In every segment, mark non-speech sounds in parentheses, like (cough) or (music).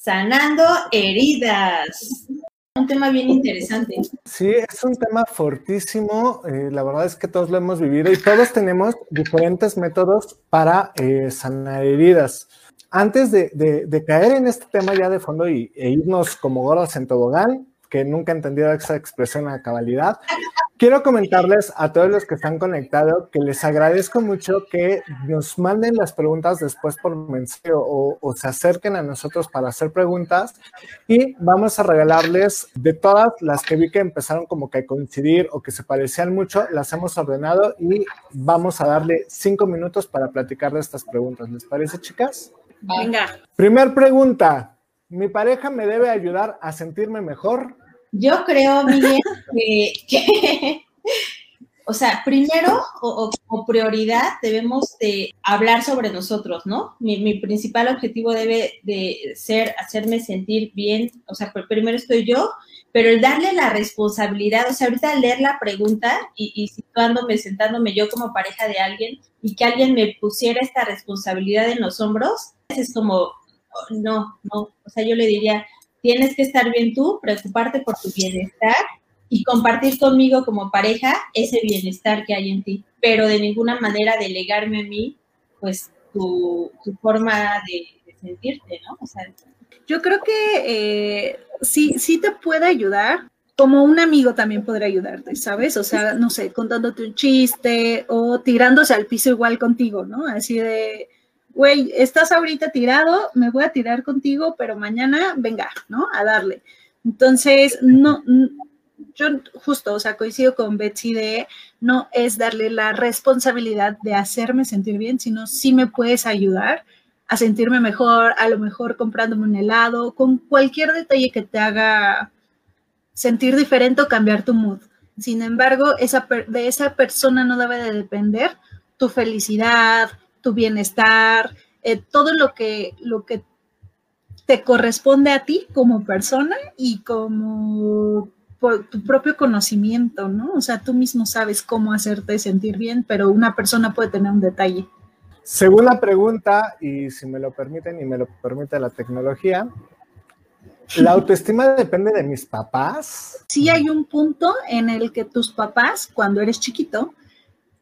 sanando heridas. Un tema bien interesante. Sí, es un tema fortísimo. Eh, la verdad es que todos lo hemos vivido y todos tenemos diferentes métodos para eh, sanar heridas. Antes de, caer en este tema ya de fondo y, e irnos como gordos en tobogán, que nunca he entendido esa expresión a cabalidad, Quiero comentarles a todos los que están conectados que les agradezco mucho que nos manden las preguntas después por mensaje o, se acerquen a nosotros para hacer preguntas y vamos a regalarles de todas las que vi que empezaron como que a coincidir o que se parecían mucho, las hemos ordenado y vamos a darle cinco minutos para platicar de estas preguntas. ¿Les parece, chicas? Venga. Primer pregunta. ¿Mi pareja me debe ayudar a sentirme mejor? Yo creo, Miguel, que, o sea, primero o, prioridad debemos de hablar sobre nosotros, ¿no? Mi, principal objetivo debe de ser hacerme sentir bien, o sea, primero estoy yo, pero el darle la responsabilidad, o sea, ahorita leer la pregunta y, y situándome, sentándome yo como pareja de alguien y que alguien me pusiera esta responsabilidad en los hombros, es como, no, no, o sea, yo le diría, tienes que estar bien tú, preocuparte por tu bienestar y compartir conmigo como pareja ese bienestar que hay en ti, pero de ninguna manera delegarme a mí, pues, tu, forma de, sentirte, ¿no? O sea, yo creo que eh, sí, sí te puede ayudar, como un amigo también podrá ayudarte, ¿sabes? O sea, no sé, contándote un chiste o tirándose al piso igual contigo, ¿no? Así de, güey, estás ahorita tirado, me voy a tirar contigo, pero mañana venga, ¿no? A darle. Entonces, no, yo justo, o sea, coincido con Betsy de no es darle la responsabilidad de hacerme sentir bien, sino sí me puedes ayudar a sentirme mejor, a lo mejor comprándome un helado, con cualquier detalle que te haga sentir diferente o cambiar tu mood. Sin embargo, de esa persona no debe de depender tu felicidad, tu bienestar, eh, todo lo que, lo que te corresponde a ti como persona y como por tu propio conocimiento, ¿no? O sea, tú mismo sabes cómo hacerte sentir bien, pero una persona puede tener un detalle. Segunda pregunta, y si me lo permiten y me lo permite la tecnología, ¿la autoestima depende de mis papás? Sí hay un punto en el que tus papás, cuando eres chiquito,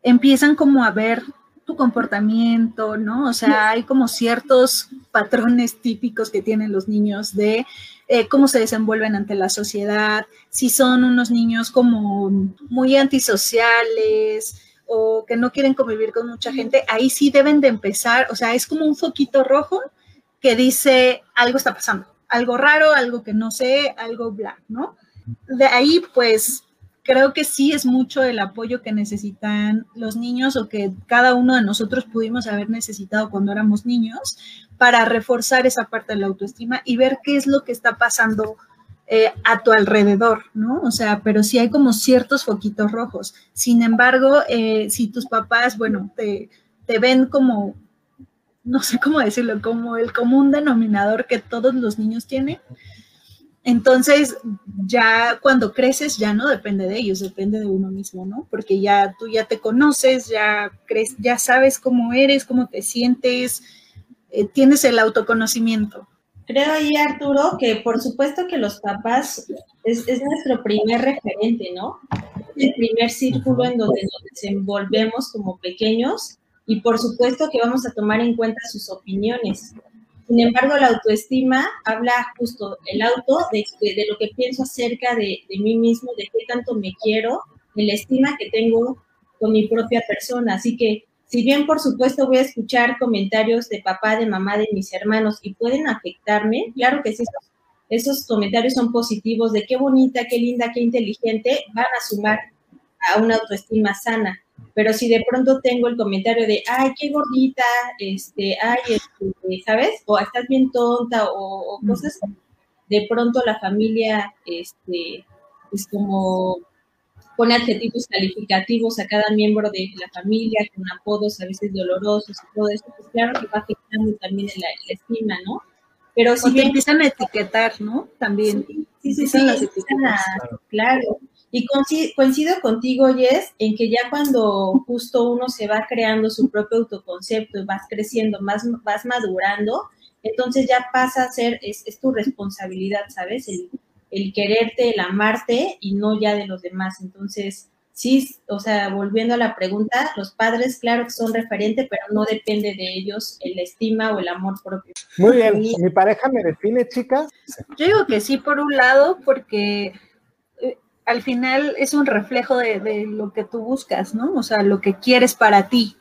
empiezan como a ver tu comportamiento, ¿no? O sea, hay como ciertos patrones típicos que tienen los niños de eh, cómo se desenvuelven ante la sociedad, si son unos niños como muy antisociales o que no quieren convivir con mucha gente, ahí sí deben de empezar, o sea, es como un foquito rojo que dice algo está pasando, algo raro, algo que no sé, algo bla, ¿no? De ahí, pues, creo que sí es mucho el apoyo que necesitan los niños o que cada uno de nosotros pudimos haber necesitado cuando éramos niños para reforzar esa parte de la autoestima y ver qué es lo que está pasando eh, a tu alrededor, ¿no? O sea, pero sí hay como ciertos foquitos rojos. Sin embargo, eh, si tus papás, bueno, te, te ven como, no sé cómo decirlo, como el común denominador que todos los niños tienen, entonces, ya cuando creces, ya no depende de ellos, depende de uno mismo, ¿no? Porque ya tú ya te conoces, ya crees, ya sabes cómo eres, cómo te sientes, eh, tienes el autoconocimiento. Creo ahí, Arturo, que por supuesto que los papás es, nuestro primer referente, ¿no? El primer círculo en donde nos desenvolvemos como pequeños y por supuesto que vamos a tomar en cuenta sus opiniones. Sin embargo, la autoestima habla justo el auto de, de lo que pienso acerca de, de, mí mismo, de qué tanto me quiero, de la estima que tengo con mi propia persona. Así que, si bien por supuesto voy a escuchar comentarios de papá, de mamá, de mis hermanos y pueden afectarme, claro que sí, esos, esos comentarios son positivos de qué bonita, qué linda, qué inteligente, van a sumar a una autoestima sana pero si de pronto tengo el comentario de, ay, qué gordita, este, ay, este, ¿sabes? O estás bien tonta o, cosas, de pronto la familia, este, es como pone adjetivos calificativos a cada miembro de la familia, con apodos a veces dolorosos y todo eso, pues claro que va afectando también la, estima, ¿no? Pero si bien, empiezan a etiquetar, ¿no? También. Sí, sí, sí, claro. Y coincido contigo, Jess, en que ya cuando justo uno se va creando su propio autoconcepto y vas creciendo, más, vas madurando, entonces ya pasa a ser, es, tu responsabilidad, ¿sabes? El, el quererte, el amarte y no ya de los demás. Entonces, sí, o sea, volviendo a la pregunta, los padres, claro que son referente, pero no depende de ellos el estima o el amor propio. Muy bien, ¿mi pareja me define, chicas? Yo digo que sí, por un lado, porque al final es un reflejo de, lo que tú buscas, ¿no? O sea, lo que quieres para ti.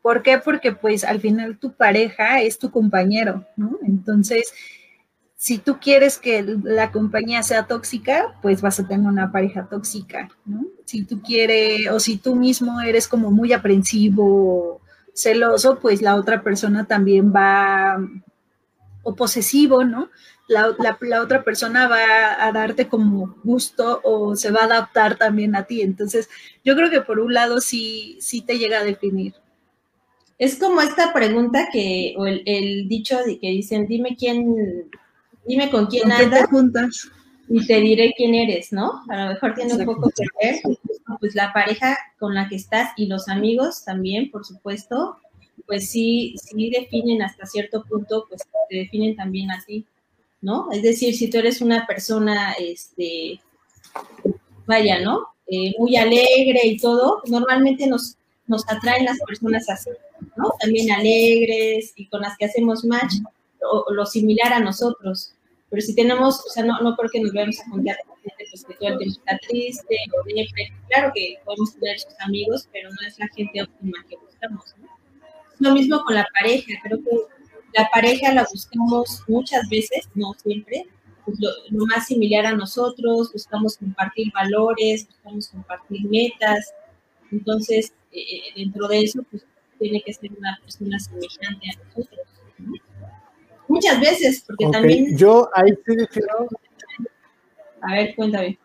¿Por qué? Porque pues al final tu pareja es tu compañero, ¿no? Entonces, si tú quieres que la compañía sea tóxica, pues vas a tener una pareja tóxica, ¿no? Si tú quieres, o si tú mismo eres como muy aprensivo, celoso, pues la otra persona también va, o posesivo, ¿no? La, otra persona va a darte como gusto o se va a adaptar también a ti. Entonces, yo creo que por un lado sí, sí te llega a definir. Es como esta pregunta que, o el, el dicho de que dicen, dime quién dime con quién andas juntas y te diré quién eres, ¿no? A lo mejor tiene un poco que ver, pues la pareja con la que estás y los amigos también, por supuesto, pues sí, sí definen hasta cierto punto, pues te definen también a ti, ¿no? Es decir, si tú eres una persona, este, vaya, ¿no? Eh, muy alegre y todo, normalmente nos, nos atraen las personas así, ¿no? También alegres y con las que hacemos match, o lo similar a nosotros. Pero si tenemos, o sea, no, no creo que nos vayamos a juntar con gente pues, que todo el tiempo está triste Claro que podemos tener sus amigos, pero no es la gente óptima que buscamos. ¿no? Lo mismo con la pareja. Creo que la pareja la buscamos muchas veces, no siempre, pues, lo, más similar a nosotros, buscamos compartir valores, buscamos compartir metas. Entonces, eh, eh, dentro de eso, pues tiene que ser una persona semejante a nosotros. Muchas veces, porque también... Yo ahí sí difiero. A ver, cuéntame.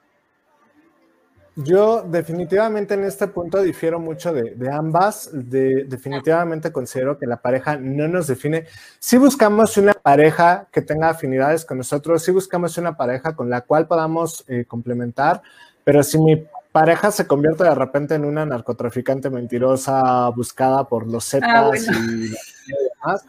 Yo definitivamente en este punto difiero mucho de, ambas. De, definitivamente considero que la pareja no nos define. Si buscamos una pareja que tenga afinidades con nosotros, si buscamos una pareja con la cual podamos eh, complementar, pero si mi pareja se convierte de repente en una narcotraficante mentirosa buscada por los Zetas ah, y demás,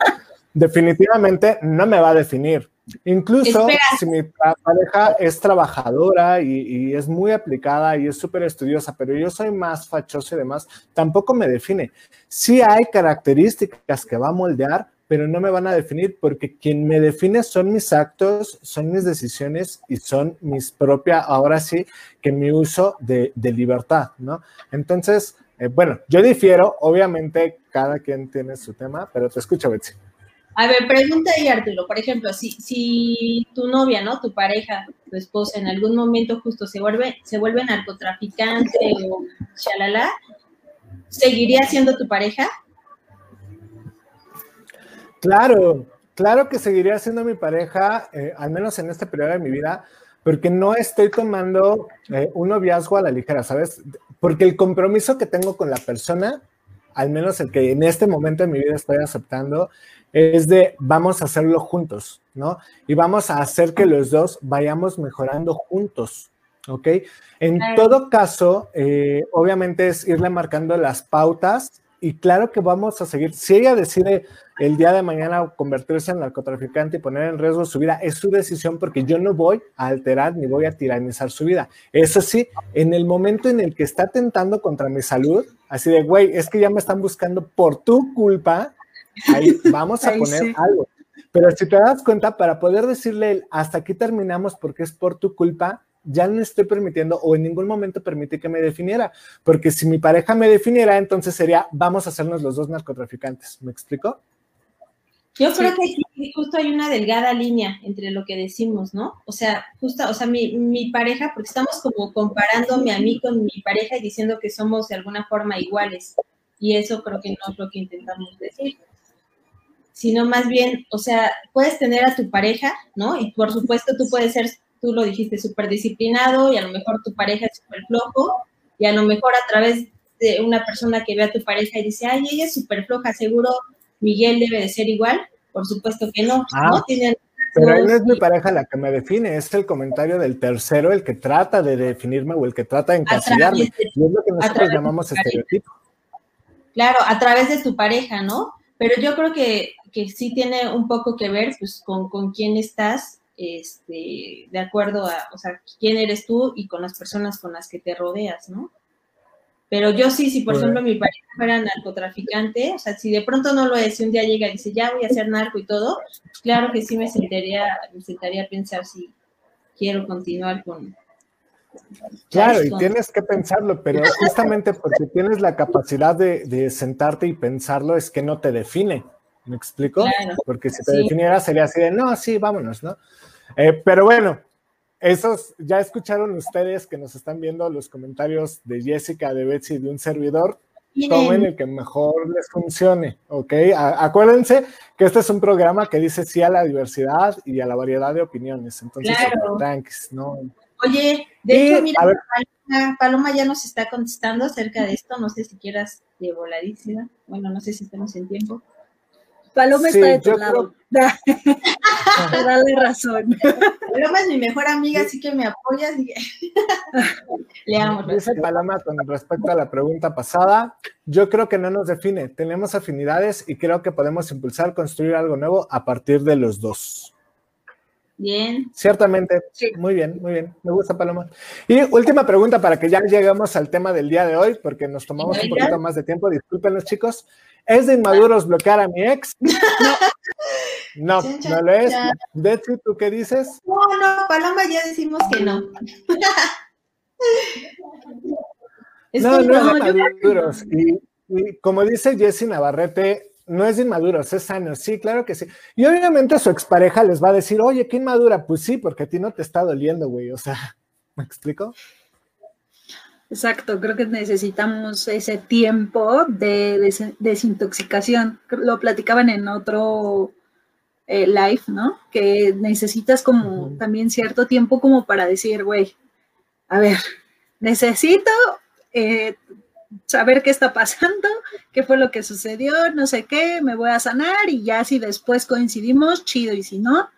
definitivamente no me va a definir. Incluso si mi pareja es trabajadora y, es muy aplicada y es súper estudiosa, pero yo soy más fachoso y demás, tampoco me define. Sí hay características que va a moldear, pero no me van a definir porque quien me define son mis actos, son mis decisiones y son mis propias, ahora sí, que mi uso de, libertad, ¿no? Entonces, eh, bueno, yo difiero, obviamente cada quien tiene su tema, pero te escucho, Betsy. A ver, pregunta ahí, Arturo. Por ejemplo, si, si tu novia, ¿no? Tu pareja, tu esposa, en algún momento justo se vuelve, se vuelve narcotraficante o chalala, ¿seguiría siendo tu pareja? Claro, claro que seguiría siendo mi pareja, eh, al menos en este periodo de mi vida, porque no estoy tomando eh, un noviazgo a la ligera, ¿sabes? Porque el compromiso que tengo con la persona, al menos el que en este momento de mi vida estoy aceptando, es de vamos a hacerlo juntos, ¿no? Y vamos a hacer que los dos vayamos mejorando juntos, ¿ok? En todo caso, eh, obviamente es irle marcando las pautas y claro que vamos a seguir. Si ella decide el día de mañana convertirse en narcotraficante y poner en riesgo su vida, es su decisión porque yo no voy a alterar ni voy a tiranizar su vida. Eso sí, en el momento en el que está tentando contra mi salud, así de, güey, es que ya me están buscando por tu culpa, Ahí vamos a poner algo. Pero si te das cuenta, para poder decirle hasta aquí terminamos porque es por tu culpa, ya no estoy permitiendo o en ningún momento permití que me definiera. Porque si mi pareja me definiera, entonces sería vamos a hacernos los dos narcotraficantes. ¿Me explico? Yo creo que justo hay una delgada línea entre lo que decimos, ¿no? O sea, justo, o sea, mi, mi, pareja, porque estamos como comparándome a mí con mi pareja y diciendo que somos de alguna forma iguales. Y eso creo que no es lo que intentamos decir sino más bien, o sea, puedes tener a tu pareja, ¿no? Y por supuesto tú puedes ser, tú lo dijiste, súper disciplinado y a lo mejor tu pareja es súper flojo y a lo mejor a través de una persona que ve a tu pareja y dice, ay, ella es súper floja, seguro Miguel debe de ser igual. Por supuesto que no, ah, ¿no? Tienen pero no es mi pareja la que me define, es el comentario del tercero el que trata de definirme o el que trata de encasillarme. y es lo que nosotros llamamos estereotipo. Claro, a través de tu pareja, ¿no? pero yo creo que, que sí tiene un poco que ver pues con, con quién estás, este, de acuerdo a, o sea, quién eres tú y con las personas con las que te rodeas, ¿no? Pero yo sí, si por ejemplo mi pareja fuera narcotraficante, o sea, si de pronto no lo es, si un día llega y dice, ya voy a ser narco y todo, claro que sí me sentaría, me sentaría a pensar si quiero continuar con... Claro, y tienes que pensarlo, pero (laughs) justamente porque tienes la capacidad de, sentarte y pensarlo es que no te define. ¿Me explico? porque si te definiera sería así de, no, sí, vámonos, ¿no? Eh, pero bueno, esos, ya escucharon ustedes que nos están viendo los comentarios de Jessica, de Betsy, de un servidor. Tomen el que mejor les funcione, ¿ok? acuérdense que este es un programa que dice sí a la diversidad y a la variedad de opiniones. Entonces, thanks, ¿no? Oye, de hecho, mira, Paloma, ya nos está contestando acerca de esto. No sé si quieras de voladísima. Bueno, no sé si estamos en tiempo. Paloma está de tu lado. (laughs) Dale razón. Paloma es mi mejor amiga, así que me apoyas. (laughs) Le amo. Dice Paloma con respecto a la pregunta pasada, yo creo que no nos define, tenemos afinidades y creo que podemos impulsar, construir algo nuevo a partir de los dos. Bien. Ciertamente, sí. muy bien, muy bien. Me gusta Paloma. Y última pregunta para que ya lleguemos al tema del día de hoy, porque nos tomamos un poquito más de tiempo. Discúlpenos, chicos. ¿Es de inmaduros bloquear a mi ex? (laughs) No, no, no lo es. Betsy, ¿tú qué dices? No, no, Paloma ya decimos que no. (laughs) no, no es de inmaduros. Y, y, como dice Jessy Navarrete, no es de inmaduros, es sano. Sí, claro que sí. Y obviamente su expareja les va a decir, oye, qué inmadura. Pues sí, porque a ti no te está doliendo, güey. O sea, (laughs) ¿me explico? Exacto, creo que necesitamos ese tiempo de desintoxicación. Lo platicaban en otro eh, live, ¿no? Que necesitas como también cierto tiempo como para decir, güey, a ver, necesito eh, saber qué está pasando, qué fue lo que sucedió, no sé qué, me voy a sanar y ya si después coincidimos, chido, y si no,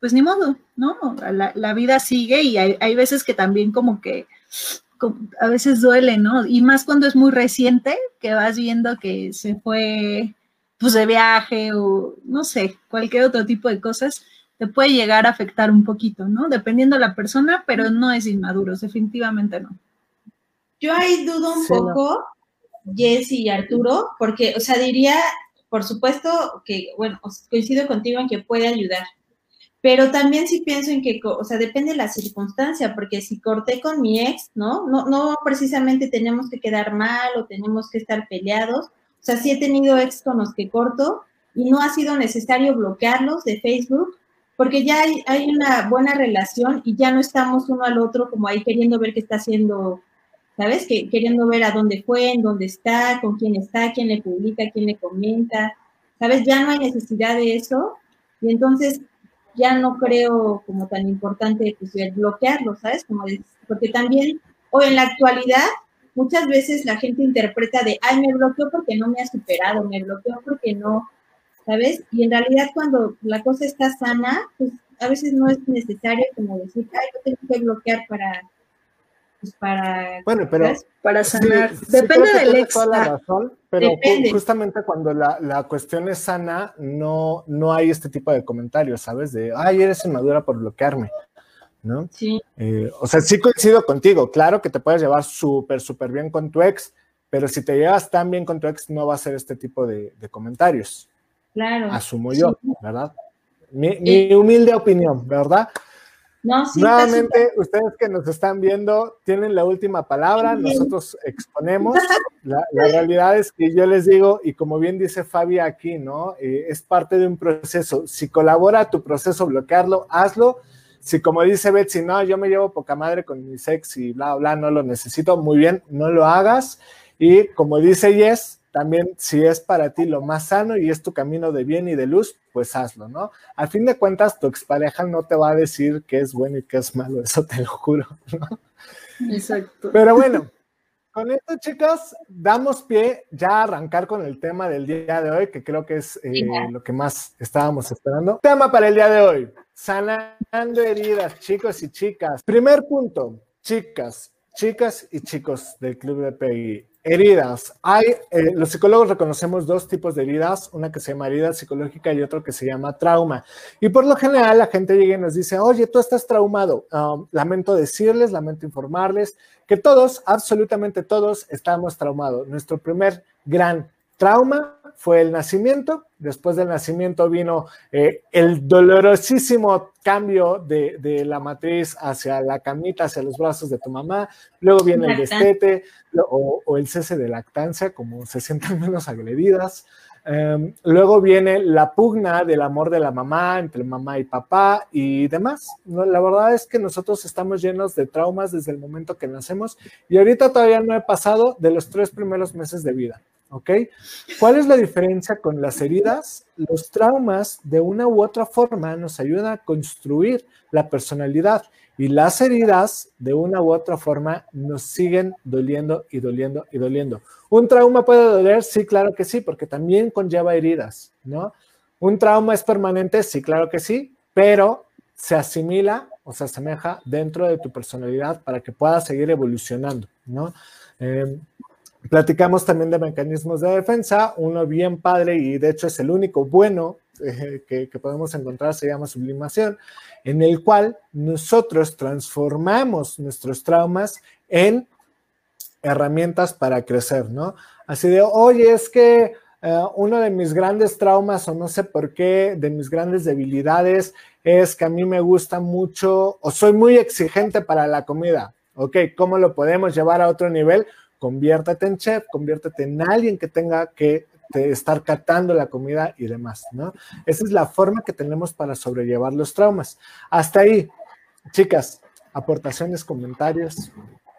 pues ni modo, ¿no? La, vida sigue y hay, hay veces que también como que a veces duele, ¿no? Y más cuando es muy reciente, que vas viendo que se fue pues de viaje o no sé, cualquier otro tipo de cosas, te puede llegar a afectar un poquito, ¿no? Dependiendo de la persona, pero no es inmaduros, definitivamente no. Yo ahí dudo un poco, Jess y Arturo, porque, o sea, diría, por supuesto que, bueno, coincido contigo en que puede ayudar, pero también sí pienso en que, o sea, depende de la circunstancia, porque si corté con mi ex, ¿no? No, no precisamente tenemos que quedar mal o tenemos que estar peleados. O sea, sí he tenido ex con los que corto y no ha sido necesario bloquearlos de Facebook porque ya hay, hay una buena relación y ya no estamos uno al otro como ahí queriendo ver qué está haciendo, ¿sabes? Que, queriendo ver a dónde fue, en dónde está, con quién está, quién le publica, quién le comenta, ¿sabes? Ya no hay necesidad de eso. Y entonces ya no creo como tan importante pues, bloquearlo, ¿sabes? Como porque también, o en la actualidad, muchas veces la gente interpreta de, ay, me bloqueó porque no me ha superado, me bloqueó porque no, ¿sabes? Y en realidad cuando la cosa está sana, pues a veces no es necesario como decir, ay, no tengo que bloquear para, pues, para... Bueno, pero... Para sanar. Depende del ex. pero justamente cuando la, cuestión es sana, no, no hay este tipo de comentarios, ¿sabes? De, ay, eres inmadura por bloquearme, ¿no? Sí. Eh, o sea, sí coincido contigo. Claro que te puedes llevar súper, súper bien con tu ex, pero si te llevas tan bien con tu ex, no va a ser este tipo de, comentarios. Claro. Asumo yo, ¿verdad? Mi, mi humilde opinión, ¿verdad? Nuevamente, ustedes que nos están viendo tienen la última palabra, nosotros exponemos. (laughs) La, realidad es que yo les digo, y como bien dice Fabi aquí, ¿no? Eh, es parte de un proceso. Si colabora tu proceso bloquearlo, hazlo. Si como dice Betsy, no, yo me llevo poca madre con mi sex y bla, bla, no lo necesito, muy bien, no lo hagas. Y como dice Yes, también si es para ti lo más sano y es tu camino de bien y de luz, pues hazlo, ¿no? Al fin de cuentas, tu expareja no te va a decir qué es bueno y qué es malo, eso te lo juro, ¿no? Exacto. Pero bueno, con esto, chicos, damos pie ya a arrancar con el tema del día de hoy, que creo que es eh, lo que más estábamos esperando. Tema para el día de hoy, sanando heridas, chicos y chicas. Primer punto, chicas, chicas y chicos del Club de PI Heridas. Eh, los psicólogos reconocemos dos tipos de heridas, una que se llama herida psicológica y otro que se llama trauma. Y por lo general la gente llega y nos dice, oye, tú estás traumado. Um, lamento decirles, lamento informarles que todos, absolutamente todos, estamos traumados. Nuestro primer gran trauma fue el nacimiento, después del nacimiento vino eh, el dolorosísimo cambio de, la matriz hacia la camita, hacia los brazos de tu mamá, luego viene el destete o, el cese de lactancia, como se sientan (laughs) menos agredidas, em, luego viene la pugna del amor de la mamá entre mamá y papá y demás. La verdad es que nosotros estamos llenos de traumas desde el momento que nacemos y ahorita todavía no he pasado de los tres primeros meses de vida. ¿Ok? ¿Cuál es la diferencia con las heridas? Los traumas de una u otra forma nos ayudan a construir la personalidad y las heridas de una u otra forma nos siguen doliendo y doliendo y doliendo. ¿Un trauma puede doler? Sí, claro que sí, porque también conlleva heridas, ¿no? ¿Un trauma es permanente? Sí, claro que sí, pero se asimila o se asemeja dentro de tu personalidad para que puedas seguir evolucionando, ¿no? Eh, Platicamos también de mecanismos de defensa, uno bien padre y de hecho es el único bueno eh, que, podemos encontrar, se llama sublimación, en el cual nosotros transformamos nuestros traumas en herramientas para crecer, ¿no? Así de, oye, es que eh, uno de mis grandes traumas o no sé por qué, de mis grandes debilidades es que a mí me gusta mucho o soy muy exigente para la comida. Ok, ¿cómo lo podemos llevar a otro nivel? Conviértete en chef, conviértete en alguien que tenga que estar catando la comida y demás, ¿no? Esa es la forma que tenemos para sobrellevar los traumas. Hasta ahí, chicas, aportaciones, comentarios.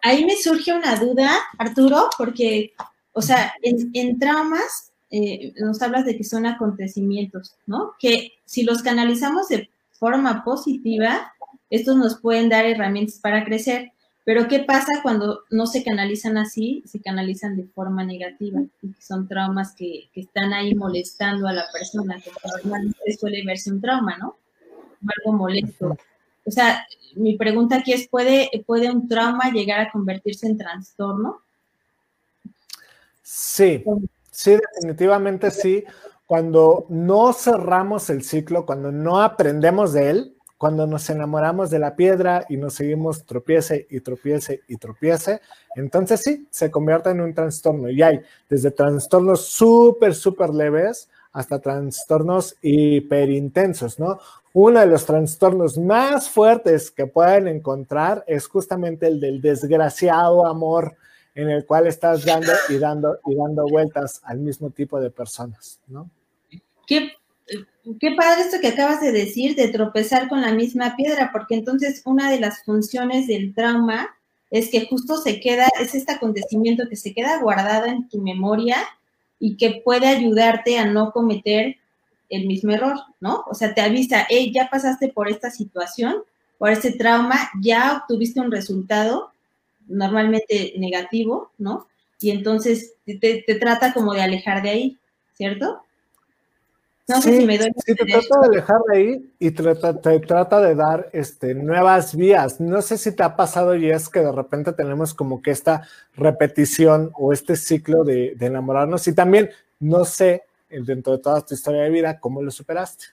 Ahí me surge una duda, Arturo, porque, o sea, en, traumas eh, nos hablas de que son acontecimientos, ¿no? Que si los canalizamos de forma positiva, estos nos pueden dar herramientas para crecer. Pero ¿qué pasa cuando no se canalizan así, se canalizan de forma negativa? Y son traumas que, están ahí molestando a la persona, que normalmente suele verse un trauma, ¿no? Algo molesto. O sea, mi pregunta aquí es, ¿puede, ¿puede un trauma llegar a convertirse en trastorno? Sí, sí, definitivamente sí. Cuando no cerramos el ciclo, cuando no aprendemos de él, cuando nos enamoramos de la piedra y nos seguimos tropiece y tropiece y tropiece, entonces sí, se convierte en un trastorno. Y hay desde trastornos súper, súper leves hasta trastornos hiperintensos, ¿no? Uno de los trastornos más fuertes que pueden encontrar es justamente el del desgraciado amor en el cual estás dando y dando y dando vueltas al mismo tipo de personas, ¿no? ¿Qué qué padre esto que acabas de decir, de tropezar con la misma piedra, porque entonces una de las funciones del trauma es que justo se queda, es este acontecimiento que se queda guardado en tu memoria y que puede ayudarte a no cometer el mismo error, ¿no? O sea, te avisa, hey, ya pasaste por esta situación, por este trauma, ya obtuviste un resultado normalmente negativo, ¿no? Y entonces te, te trata como de alejar de ahí, ¿cierto? No sé si me doy. Sí, te trata de alejar de ahí y te, trata de dar este, nuevas vías. No sé si te ha pasado y es que de repente tenemos como que esta repetición o este ciclo de, enamorarnos y también no sé dentro de toda tu historia de vida cómo lo superaste.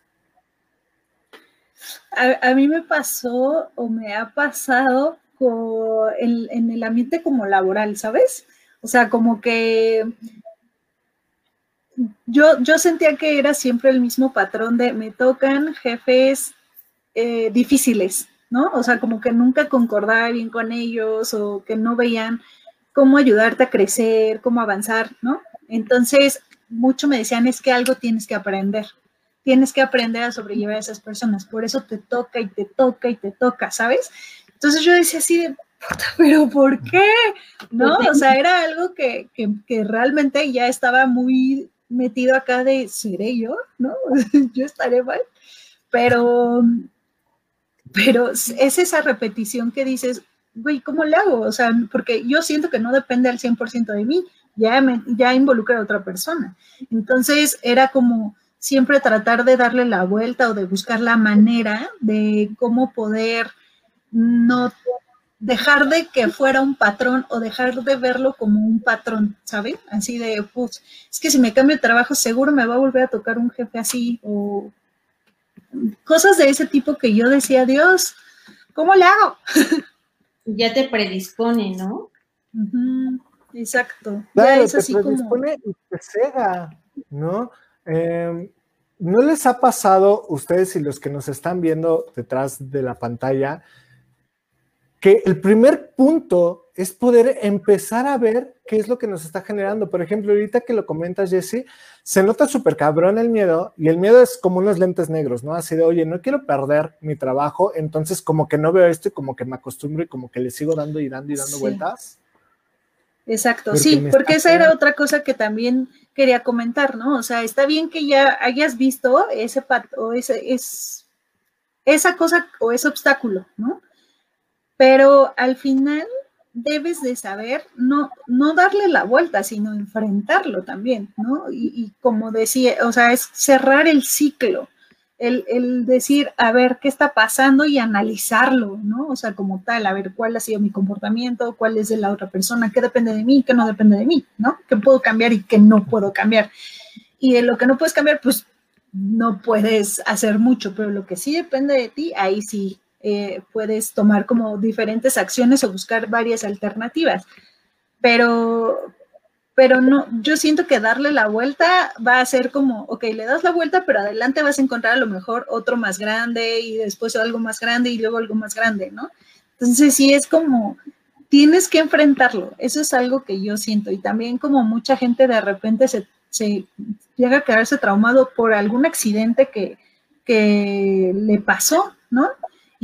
A, mí me pasó o me ha pasado en, en el ambiente como laboral, ¿sabes? O sea, como que yo, yo sentía que era siempre el mismo patrón de me tocan jefes eh, difíciles, ¿no? O sea, como que nunca concordaba bien con ellos o que no veían cómo ayudarte a crecer, cómo avanzar, ¿no? Entonces, mucho me decían, es que algo tienes que aprender, tienes que aprender a sobrellevar a esas personas, por eso te toca y te toca y te toca, ¿sabes? Entonces yo decía así de, pero ¿por qué? ¿No? O sea, era algo que, que realmente ya estaba muy metido acá de, ¿seré yo? ¿No? (laughs) yo estaré mal. Pero, pero es esa repetición que dices, güey, ¿cómo le hago? O sea, porque yo siento que no depende al 100% de mí, ya, me, ya involucra a otra persona. Entonces era como siempre tratar de darle la vuelta o de buscar la manera de cómo poder no dejar de que fuera un patrón o dejar de verlo como un patrón, ¿saben? Así de, pues, es que si me cambio de trabajo seguro me va a volver a tocar un jefe así o cosas de ese tipo que yo decía, Dios, ¿cómo le hago? Ya te predispone, ¿no? Exacto. Claro, te predispone y te cega, ¿no? Em, ¿No les ha pasado, ustedes y los que nos están viendo detrás de la pantalla, que el primer punto es poder empezar a ver qué es lo que nos está generando? Por ejemplo, ahorita que lo comentas, Jesse, se nota súper cabrón el miedo y el miedo es como unos lentes negros, ¿no? Así de, oye, no quiero perder mi trabajo, entonces como que no veo esto y como que me acostumbro y como que le sigo dando y dando y dando vueltas. Exacto, sí, porque esa era otra cosa que también quería comentar, ¿no? O sea, está bien que ya hayas visto ese o ese es esa cosa o ese obstáculo, ¿no? Pero al final debes de saber no, no darle la vuelta, sino enfrentarlo también, ¿no? Y, y como decía, o sea, es cerrar el ciclo el, decir, a ver, ¿qué está pasando? y analizarlo, ¿no? O sea, como tal, a ver cuál ha sido mi comportamiento, cuál es de la otra persona, qué depende de mí, qué no depende de mí, ¿no? ¿Qué puedo cambiar y qué no puedo cambiar? Y de lo que no puedes cambiar, pues no puedes hacer mucho, pero lo que sí depende de ti, ahí sí eh, puedes tomar como diferentes acciones o buscar varias alternativas. Pero, pero no, yo siento que darle la vuelta va a ser como, ok, le das la vuelta, pero adelante vas a encontrar a lo mejor otro más grande y después algo más grande y luego algo más grande, ¿no? Entonces sí es como, tienes que enfrentarlo, eso es algo que yo siento y también como mucha gente de repente se, se llega a quedarse traumado por algún accidente que, que le pasó, ¿no?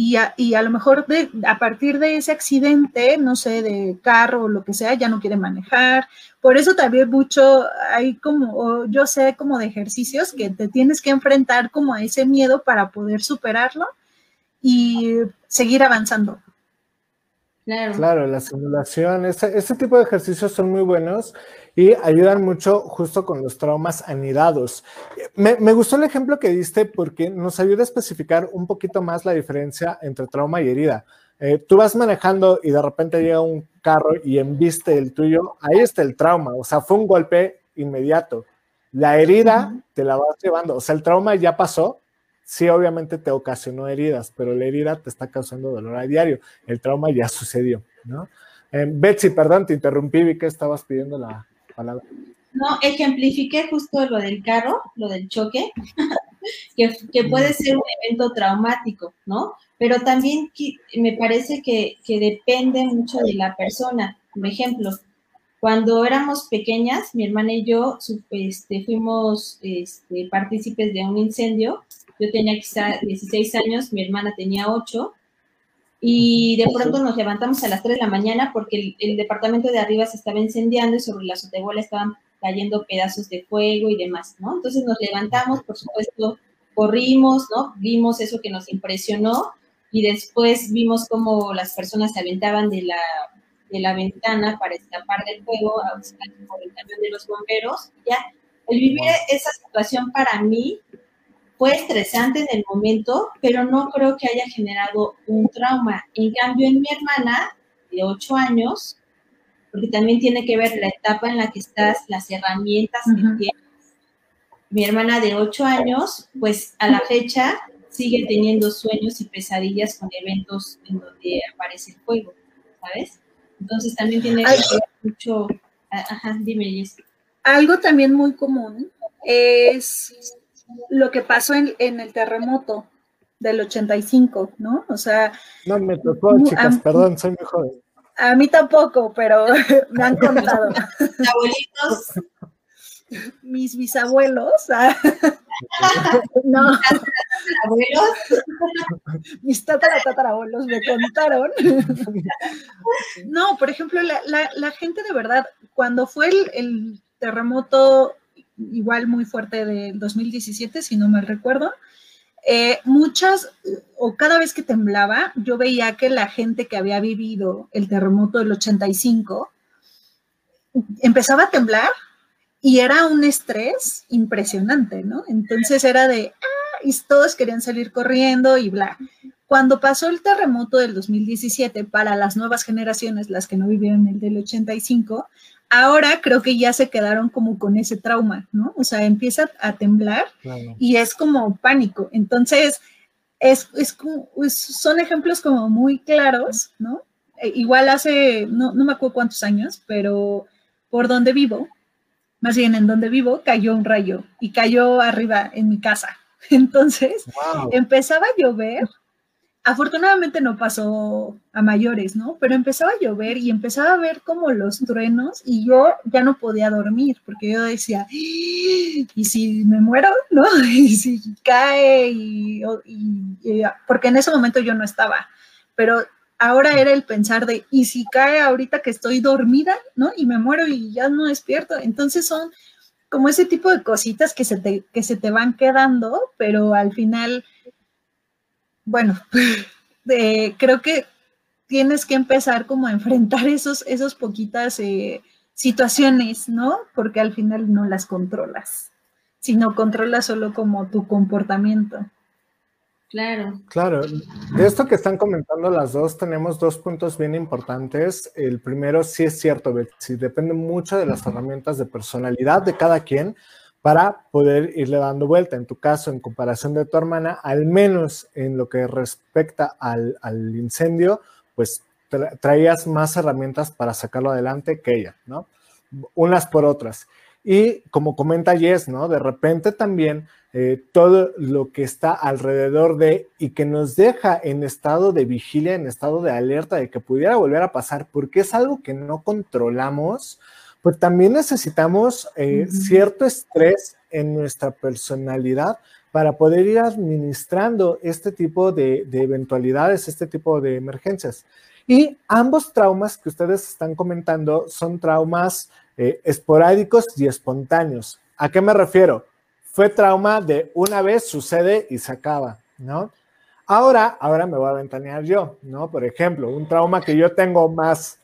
Y a, lo mejor a partir de ese accidente, no sé, de carro o lo que sea, ya no quiere manejar. Por eso también mucho hay como, yo sé como de ejercicios que te tienes que enfrentar como a ese miedo para poder superarlo y seguir avanzando. Claro, la simulación, ese, tipo de ejercicios son muy buenos y ayudan mucho justo con los traumas anidados. Me, gustó el ejemplo que diste porque nos ayuda a especificar un poquito más la diferencia entre trauma y herida. Eh, tú vas manejando y de repente llega un carro y embiste el tuyo, ahí está el trauma, o sea, fue un golpe inmediato. La herida te la vas llevando, o sea, el trauma ya pasó, sí, obviamente te ocasionó heridas, pero la herida te está causando dolor a diario. El trauma ya sucedió, ¿no? Eh, Betsy, perdón, te interrumpí, vi que estabas pidiendo la palabra. No, ejemplifiqué justo lo del carro, lo del choque, (laughs) que, puede ser un evento traumático, ¿no? Pero también me parece que, depende mucho de la persona. Por ejemplo, cuando éramos pequeñas, mi hermana y yo este, fuimos este, partícipes de un incendio yo tenía quizá 16 años, mi hermana tenía 8, y de pronto nos levantamos a las 3 de la mañana porque el, departamento de arriba se estaba incendiando y sobre la azotehuela estaban cayendo pedazos de fuego y demás, ¿no? Entonces nos levantamos, por supuesto, corrimos, ¿no? Vimos eso que nos impresionó y después vimos cómo las personas se aventaban de la, de la ventana para escapar del fuego a buscar por el camión de los bomberos. Ya, el vivir esa situación para mí fue estresante en el momento, pero no creo que haya generado un trauma. En cambio, en mi hermana de 8 años, porque también tiene que ver la etapa en la que estás, las herramientas que tienes. Mi hermana de 8 años, pues a la fecha sigue teniendo sueños y pesadillas con eventos en donde aparece el fuego, ¿sabes? Entonces también tiene que ver mucho. Ajá, dime, Jess. Algo también muy común es lo que pasó en, el terremoto del 85, ¿no? O sea... No me tocó, chicas, perdón, soy muy joven. A mí tampoco, pero (laughs) me han contado. Mis abuelitos. Mis bisabuelos. Ah, (laughs) no. ¿Abuelos? Mis tataratatarabuelos me contaron. (laughs) No, por ejemplo, la, gente de verdad, cuando fue el terremoto igual muy fuerte del 2017, si no me recuerdo. Eh, muchas, o cada vez que temblaba, yo veía que la gente que había vivido el terremoto del 85 empezaba a temblar y era un estrés impresionante, ¿no? Entonces era de, ah, y todos querían salir corriendo y bla. Cuando pasó el terremoto del 2017 para las nuevas generaciones, las que no vivieron el del 85, ahora creo que ya se quedaron como con ese trauma, ¿no? O sea, empieza a temblar y es como pánico. Entonces, es, es, son ejemplos como muy claros, ¿no? E, igual hace, no, no me acuerdo cuántos años, pero por donde vivo, más bien en donde vivo, cayó un rayo y cayó arriba en mi casa. (laughs) Entonces, empezaba a llover afortunadamente no pasó a mayores, ¿no? Pero empezaba a llover y empezaba a ver como los truenos y yo ya no podía dormir porque yo decía, ¿y si me muero? (laughs) ¿No? ¿Y si cae? Y, porque en ese momento yo no estaba, pero ahora era el pensar de, ¿y si cae ahorita que estoy dormida? ¿No? Y me muero y ya no despierto. Entonces son como ese tipo de cositas que se te, que se te van quedando, pero al final bueno, (laughs) creo que tienes que empezar como a enfrentar esos, esos poquitas eh, situaciones, ¿no? Porque al final no las controlas, sino controlas solo como tu comportamiento. Claro. Claro. De esto que están comentando las dos, tenemos dos puntos bien importantes. El primero, sí es cierto, Betsy, depende mucho de las herramientas de personalidad de cada quien, para poder irle dando vuelta. En tu caso, en comparación de tu hermana, al menos en lo que respecta al, incendio, pues traías más herramientas para sacarlo adelante que ella, ¿no? Unas por otras. Y como comenta Jess, ¿no? De repente también eh, todo lo que está alrededor de y que nos deja en estado de vigilia, en estado de alerta de que pudiera volver a pasar, porque es algo que no controlamos, pues también necesitamos eh, cierto estrés en nuestra personalidad para poder ir administrando este tipo de, eventualidades, este tipo de emergencias. Y ambos traumas que ustedes están comentando son traumas eh, esporádicos y espontáneos. ¿A qué me refiero? Fue trauma de una vez sucede y se acaba, ¿no? Ahora, ahora me voy a ventanear yo, ¿no? Por ejemplo, un trauma que yo tengo más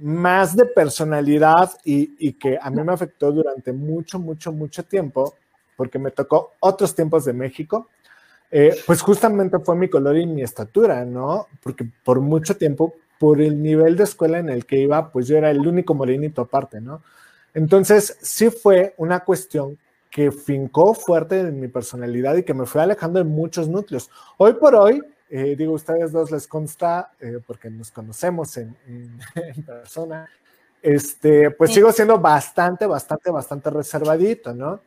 más de personalidad y, que a mí me afectó durante mucho, mucho, mucho tiempo, porque me tocó otros tiempos de México, eh, pues justamente fue mi color y mi estatura, ¿no? Porque por mucho tiempo, por el nivel de escuela en el que iba, pues yo era el único morenito aparte, ¿no? Entonces, sí fue una cuestión que fincó fuerte en mi personalidad y que me fue alejando de muchos núcleos. Hoy por hoy, eh, digo, ustedes dos les consta, eh, porque nos conocemos en, (laughs) persona, este, pues sigo siendo bastante, bastante, bastante reservadito, ¿no?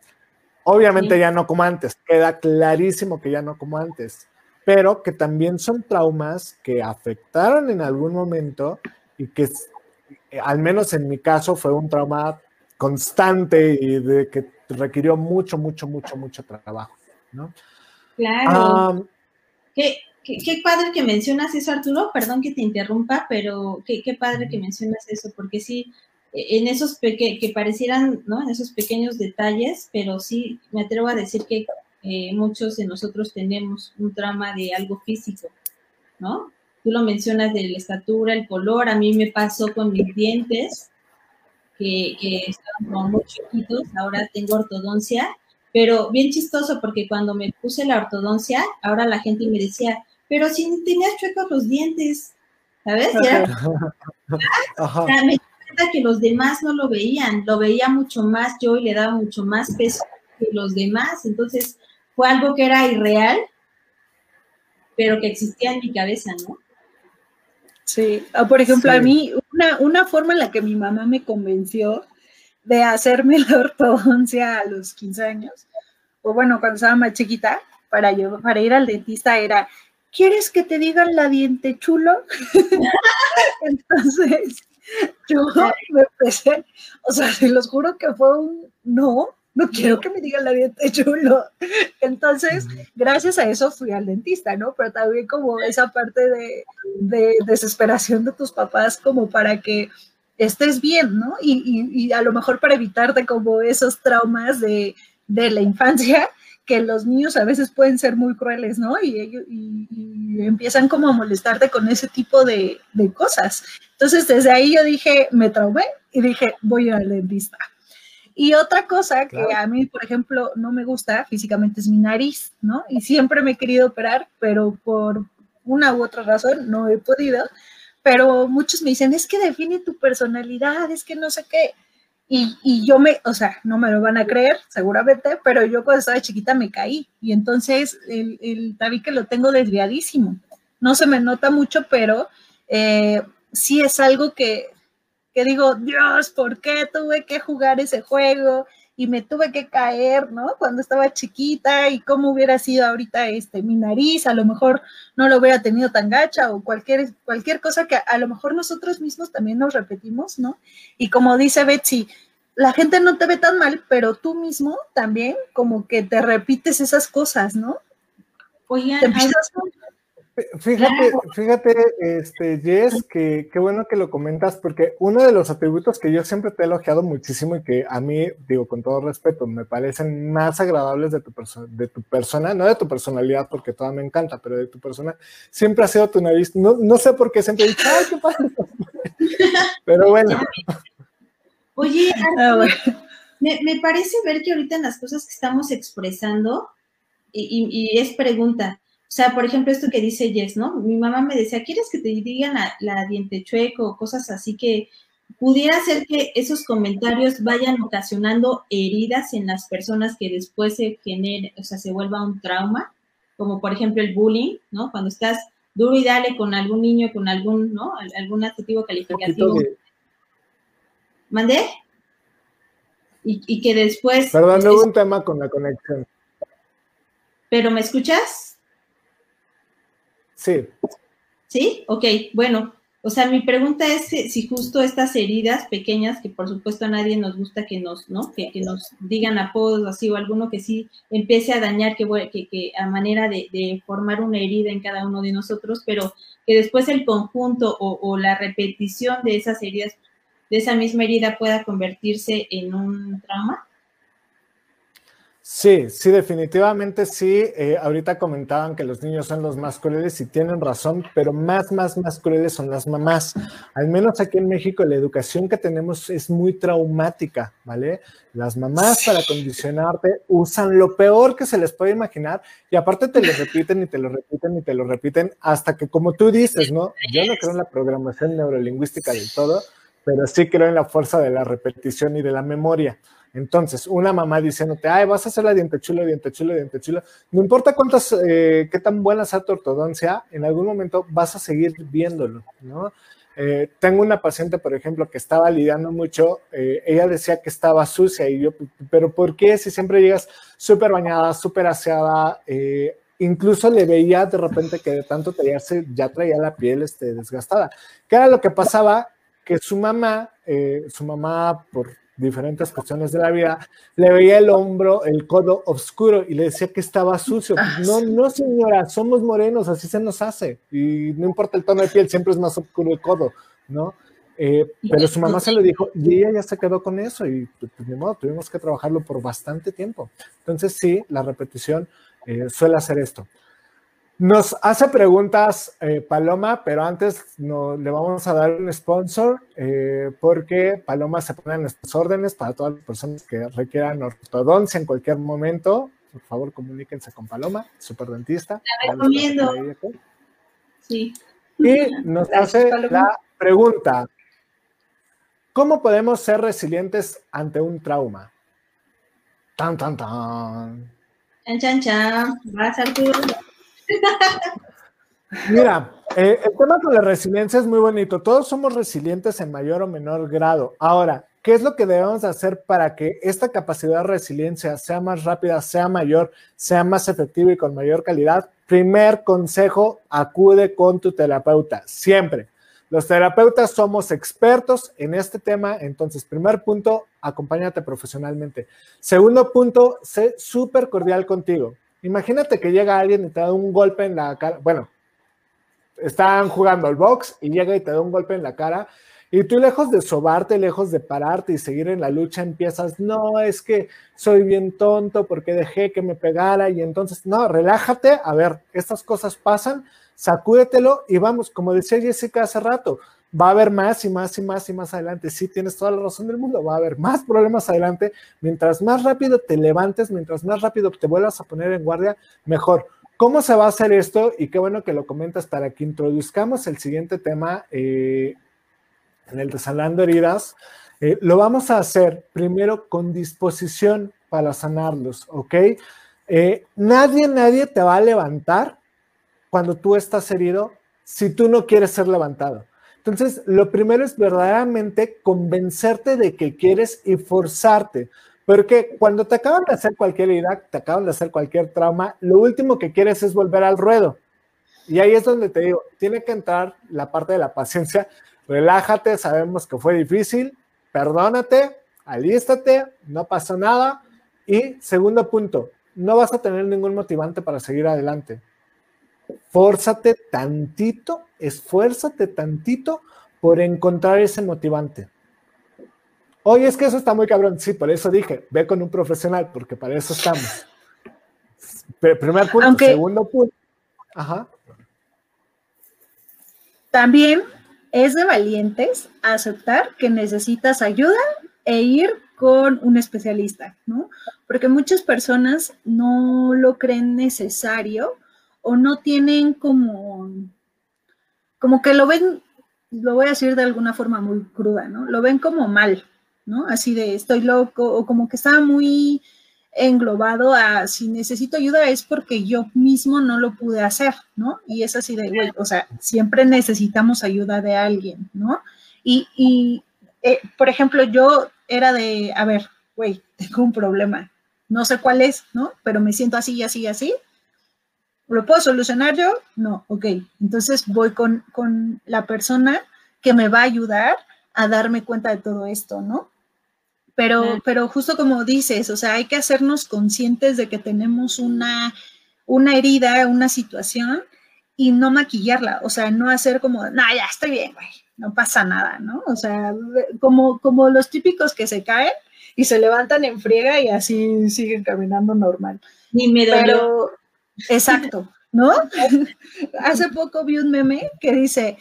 Obviamente ya no como antes, queda clarísimo que ya no como antes, pero que también son traumas que afectaron en algún momento y que al menos en mi caso fue un trauma constante y de que requirió mucho, mucho, mucho, mucho trabajo, ¿no? Claro. ¿Qué, Qué, padre que mencionas eso, Arturo. Perdón que te interrumpa, pero qué, padre que mencionas eso, porque sí, e, en esos que parecieran, ¿no? En esos pequeños detalles, pero sí me atrevo a decir que eh, muchos de nosotros tenemos un trauma de algo físico, ¿no? Tú lo mencionas de la estatura, el color, a mí me pasó con mis dientes, que, que estaban como muy chiquitos, ahora tengo ortodoncia, pero bien chistoso porque cuando me puse la ortodoncia, ahora la gente me decía, pero si tenías chuecos los dientes, ¿sabes? (laughs) me di cuenta que los demás no lo veían, lo veía mucho más yo y le daba mucho más peso que los demás, entonces fue algo que era irreal, pero que existía en mi cabeza, ¿no? Sí, ah, por ejemplo, a mí, una, una forma en la que mi mamá me convenció de hacerme la ortodoncia a los 15 años, o bueno, cuando estaba más chiquita, para, yo, para ir al dentista era, ¿quieres que te digan la diente chulo? (laughs) Entonces, yo me empecé, o sea, se los juro que fue un no, no quiero que me digan la diente chulo. Entonces, gracias a eso fui al dentista, ¿no? Pero también como esa parte de, desesperación de tus papás como para que estés bien, ¿no? Y, a lo mejor para evitarte como esos traumas de, de la infancia que los niños a veces pueden ser muy crueles, ¿no? Y, y, empiezan como a molestarte con ese tipo de, cosas. Entonces, desde ahí yo dije, me traumé y dije, voy al dentista. Y otra cosa que a mí, por ejemplo, no me gusta físicamente es mi nariz, ¿no? Y siempre me he querido operar, pero por una u otra razón no he podido, pero muchos me dicen, es que define tu personalidad, es que no sé qué. Y, yo me, o sea, no me lo van a creer, seguramente, pero yo cuando estaba chiquita me caí y entonces el, el tabique lo tengo desviadísimo. No se me nota mucho, pero eh, sí es algo que, que digo, Dios, ¿por qué tuve que jugar ese juego? Y me tuve que caer, ¿no? Cuando estaba chiquita y cómo hubiera sido ahorita este, mi nariz, a lo mejor no lo hubiera tenido tan gacha o cualquier, cualquier cosa que a lo mejor nosotros mismos también nos repetimos, ¿no? Y como dice Betsy, la gente no te ve tan mal, pero tú mismo también como que te repites esas cosas, ¿no? Oigan, Fíjate, fíjate, este, Jess, que qué bueno que lo comentas, porque uno de los atributos que yo siempre te he elogiado muchísimo y que a mí, digo, con todo respeto, me parecen más agradables de tu, de tu persona, no de tu personalidad, porque toda me encanta, pero de tu persona, siempre ha sido tu nariz. No, no sé por qué siempre he dicho, ¡ay, qué padre! (laughs) pero bueno. Oye, ah, me, me, parece ver que ahorita en las cosas que estamos expresando, y, y es pregunta, sea, por ejemplo, esto que dice Jess, ¿no? Mi mamá me decía, ¿quieres que te digan la, diente chueco o cosas así que pudiera ser que esos comentarios vayan ocasionando heridas en las personas que después se genere, o sea, se vuelva un trauma, como por ejemplo el bullying, ¿no? Cuando estás duro y dale con algún niño, con algún, ¿no? Algún adjetivo calificativo. ¿Mandé? Y, que después... Perdón, no hubo un tema con la conexión. ¿Pero me escuchas? Sí. ¿Sí? Ok, bueno, o sea, mi pregunta es si justo estas heridas pequeñas, que por supuesto a nadie nos gusta que nos, ¿no? Que, nos digan apodos así, o alguno que sí empiece a dañar, que, que, a manera de, formar una herida en cada uno de nosotros, pero que después el conjunto o, o la repetición de esas heridas, de esa misma herida pueda convertirse en un trauma. Sí, sí, definitivamente sí. Eh, ahorita comentaban que los niños son los más crueles y tienen razón, pero más, más, más crueles son las mamás. Al menos aquí en México la educación que tenemos es muy traumática, ¿vale? Las mamás para condicionarte usan lo peor que se les puede imaginar y aparte te lo repiten y te lo repiten y te lo repiten hasta que como tú dices, ¿no? Yo no creo en la programación neurolingüística del todo, pero sí creo en la fuerza de la repetición y de la memoria. Entonces, una mamá diciéndote, ay, vas a hacer la diente chulo, diente chulo, diente chulo. No importa cuántas, eh, qué tan buena sea tu ortodoncia, en algún momento vas a seguir viéndolo, ¿no? Eh, tengo una paciente, por ejemplo, que estaba lidiando mucho, eh, ella decía que estaba sucia y yo, pero ¿por qué si siempre llegas súper bañada, súper aseada? incluso le veía de repente que de tanto tallarse ya traía la piel este, desgastada. ¿Qué era lo que pasaba? Que su mamá, su mamá por diferentes cuestiones de la vida, le veía el hombro, el codo oscuro y le decía que estaba sucio. Ah, no, no señora, somos morenos, así se nos hace. Y no importa el tono de piel, siempre es más oscuro el codo, ¿no? Eh, pero su mamá se lo dijo y ella ya se quedó con eso y pues, de modo tuvimos que trabajarlo por bastante tiempo. Entonces sí, la repetición eh, suele hacer esto. Nos hace preguntas eh, Paloma, pero antes no, le vamos a dar un sponsor eh, porque Paloma se pone en nuestras órdenes para todas las personas que requieran ortodoncia en cualquier momento. Por favor, comuníquense con Paloma, super dentista. La recomiendo. Sí. Y nos hace la pregunta: ¿Cómo podemos ser resilientes ante un trauma? Tan, tan, tan. Chan, chan, chan. Vas, Arturo. Mira, eh, el tema con la resiliencia es muy bonito. Todos somos resilientes en mayor o menor grado. Ahora, ¿qué es lo que debemos hacer para que esta capacidad de resiliencia sea más rápida, sea mayor, sea más efectiva y con mayor calidad? Primer consejo, acude con tu terapeuta, siempre. Los terapeutas somos expertos en este tema, entonces, primer punto, acompáñate profesionalmente. Segundo punto, sé súper cordial contigo. Imagínate que llega alguien y te da un golpe en la cara. Bueno, están jugando al box y llega y te da un golpe en la cara. Y tú lejos de sobarte, lejos de pararte y seguir en la lucha, empiezas, no, es que soy bien tonto porque dejé que me pegara y entonces, no, relájate, a ver, estas cosas pasan, sacúdetelo y vamos, como decía Jessica hace rato, va a haber más y más y más y más adelante. Sí, tienes toda la razón del mundo, va a haber más problemas adelante. Mientras más rápido te levantes, mientras más rápido te vuelvas a poner en guardia, mejor. ¿Cómo se va a hacer esto? Y qué bueno que lo comentas para que introduzcamos el siguiente tema eh, en el de sanando heridas. Eh, lo vamos a hacer primero con disposición para sanarlos, ¿ok? Eh, nadie, nadie te va a levantar cuando tú estás herido si tú no quieres ser levantado. Entonces, lo primero es verdaderamente convencerte de que quieres y forzarte. Porque cuando te acaban de hacer cualquier herida, te acaban de hacer cualquier trauma, lo último que quieres es volver al ruedo. Y ahí es donde te digo, tiene que entrar la parte de la paciencia. Relájate, sabemos que fue difícil, perdónate, alístate, no pasó nada. Y segundo punto, no vas a tener ningún motivante para seguir adelante. Fórzate tantito, esfuérzate tantito por encontrar ese motivante. Oye, es que eso está muy cabrón. Sí, por eso dije, ve con un profesional, porque para eso estamos. Primer punto. Segundo punto. Ajá. También es de valientes aceptar que necesitas ayuda e ir con un especialista, ¿no? Porque muchas personas no lo creen necesario o no tienen como, como que lo ven, lo voy a decir de alguna forma muy cruda, ¿no? Lo ven como mal, ¿no? Así de estoy loco o como que está muy englobado a si necesito ayuda es porque yo mismo no lo pude hacer, ¿no? Y es así de, güey, o sea, siempre necesitamos ayuda de alguien, ¿no? Y, y eh, por ejemplo, yo era de, a ver, güey, tengo un problema, no sé cuál es, ¿no? Pero me siento así así así. ¿Lo puedo solucionar yo? No, ok. Entonces voy con, con la persona que me va a ayudar a darme cuenta de todo esto, ¿no? Pero, pero justo como dices, o sea, hay que hacernos conscientes de que tenemos una, una herida, una situación y no maquillarla, o sea, no hacer como, no, ya estoy bien, güey, no pasa nada, ¿no? O sea, como, como los típicos que se caen y se levantan en friega y así siguen caminando normal. Ni me dolió. Exacto, ¿no? Hace poco vi un meme que dice,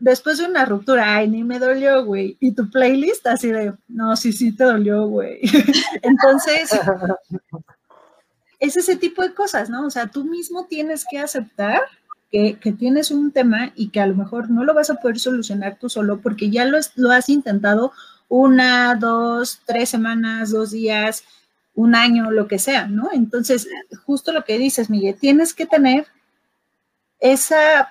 después de una ruptura, ay, ni me dolió, güey. Y tu playlist así de, no, sí, sí te dolió, güey. (laughs) Entonces, es ese tipo de cosas, ¿no? O sea, tú mismo tienes que aceptar que, tienes un tema y que a lo mejor no lo vas a poder solucionar tú solo porque ya lo, lo has intentado una, dos, tres semanas, dos días, un año, lo que sea, ¿no? Entonces, justo lo que dices, Miguel, tienes que tener esa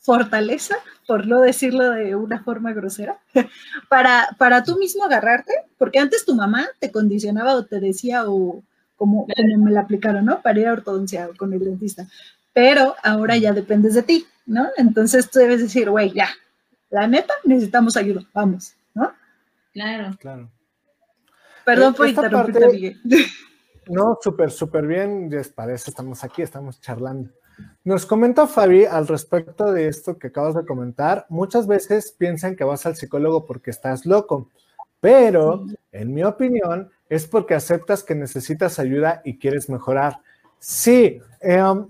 fortaleza por no decirlo de una forma grosera, (laughs) para, para tú mismo agarrarte, porque antes tu mamá te condicionaba o te decía o como, me la aplicaron, ¿no? Para ir a ortodoncia con el dentista. Pero ahora ya dependes de ti, ¿no? Entonces tú debes decir, güey, ya, la neta, necesitamos ayuda, vamos, ¿no? Claro. Claro. Perdón por interrumpirte, Miguel. (laughs) No, súper, súper bien, para eso estamos aquí, estamos charlando. Nos comenta Fabi al respecto de esto que acabas de comentar. Muchas veces piensan que vas al psicólogo porque estás loco, pero en mi opinión es porque aceptas que necesitas ayuda y quieres mejorar. Sí, em,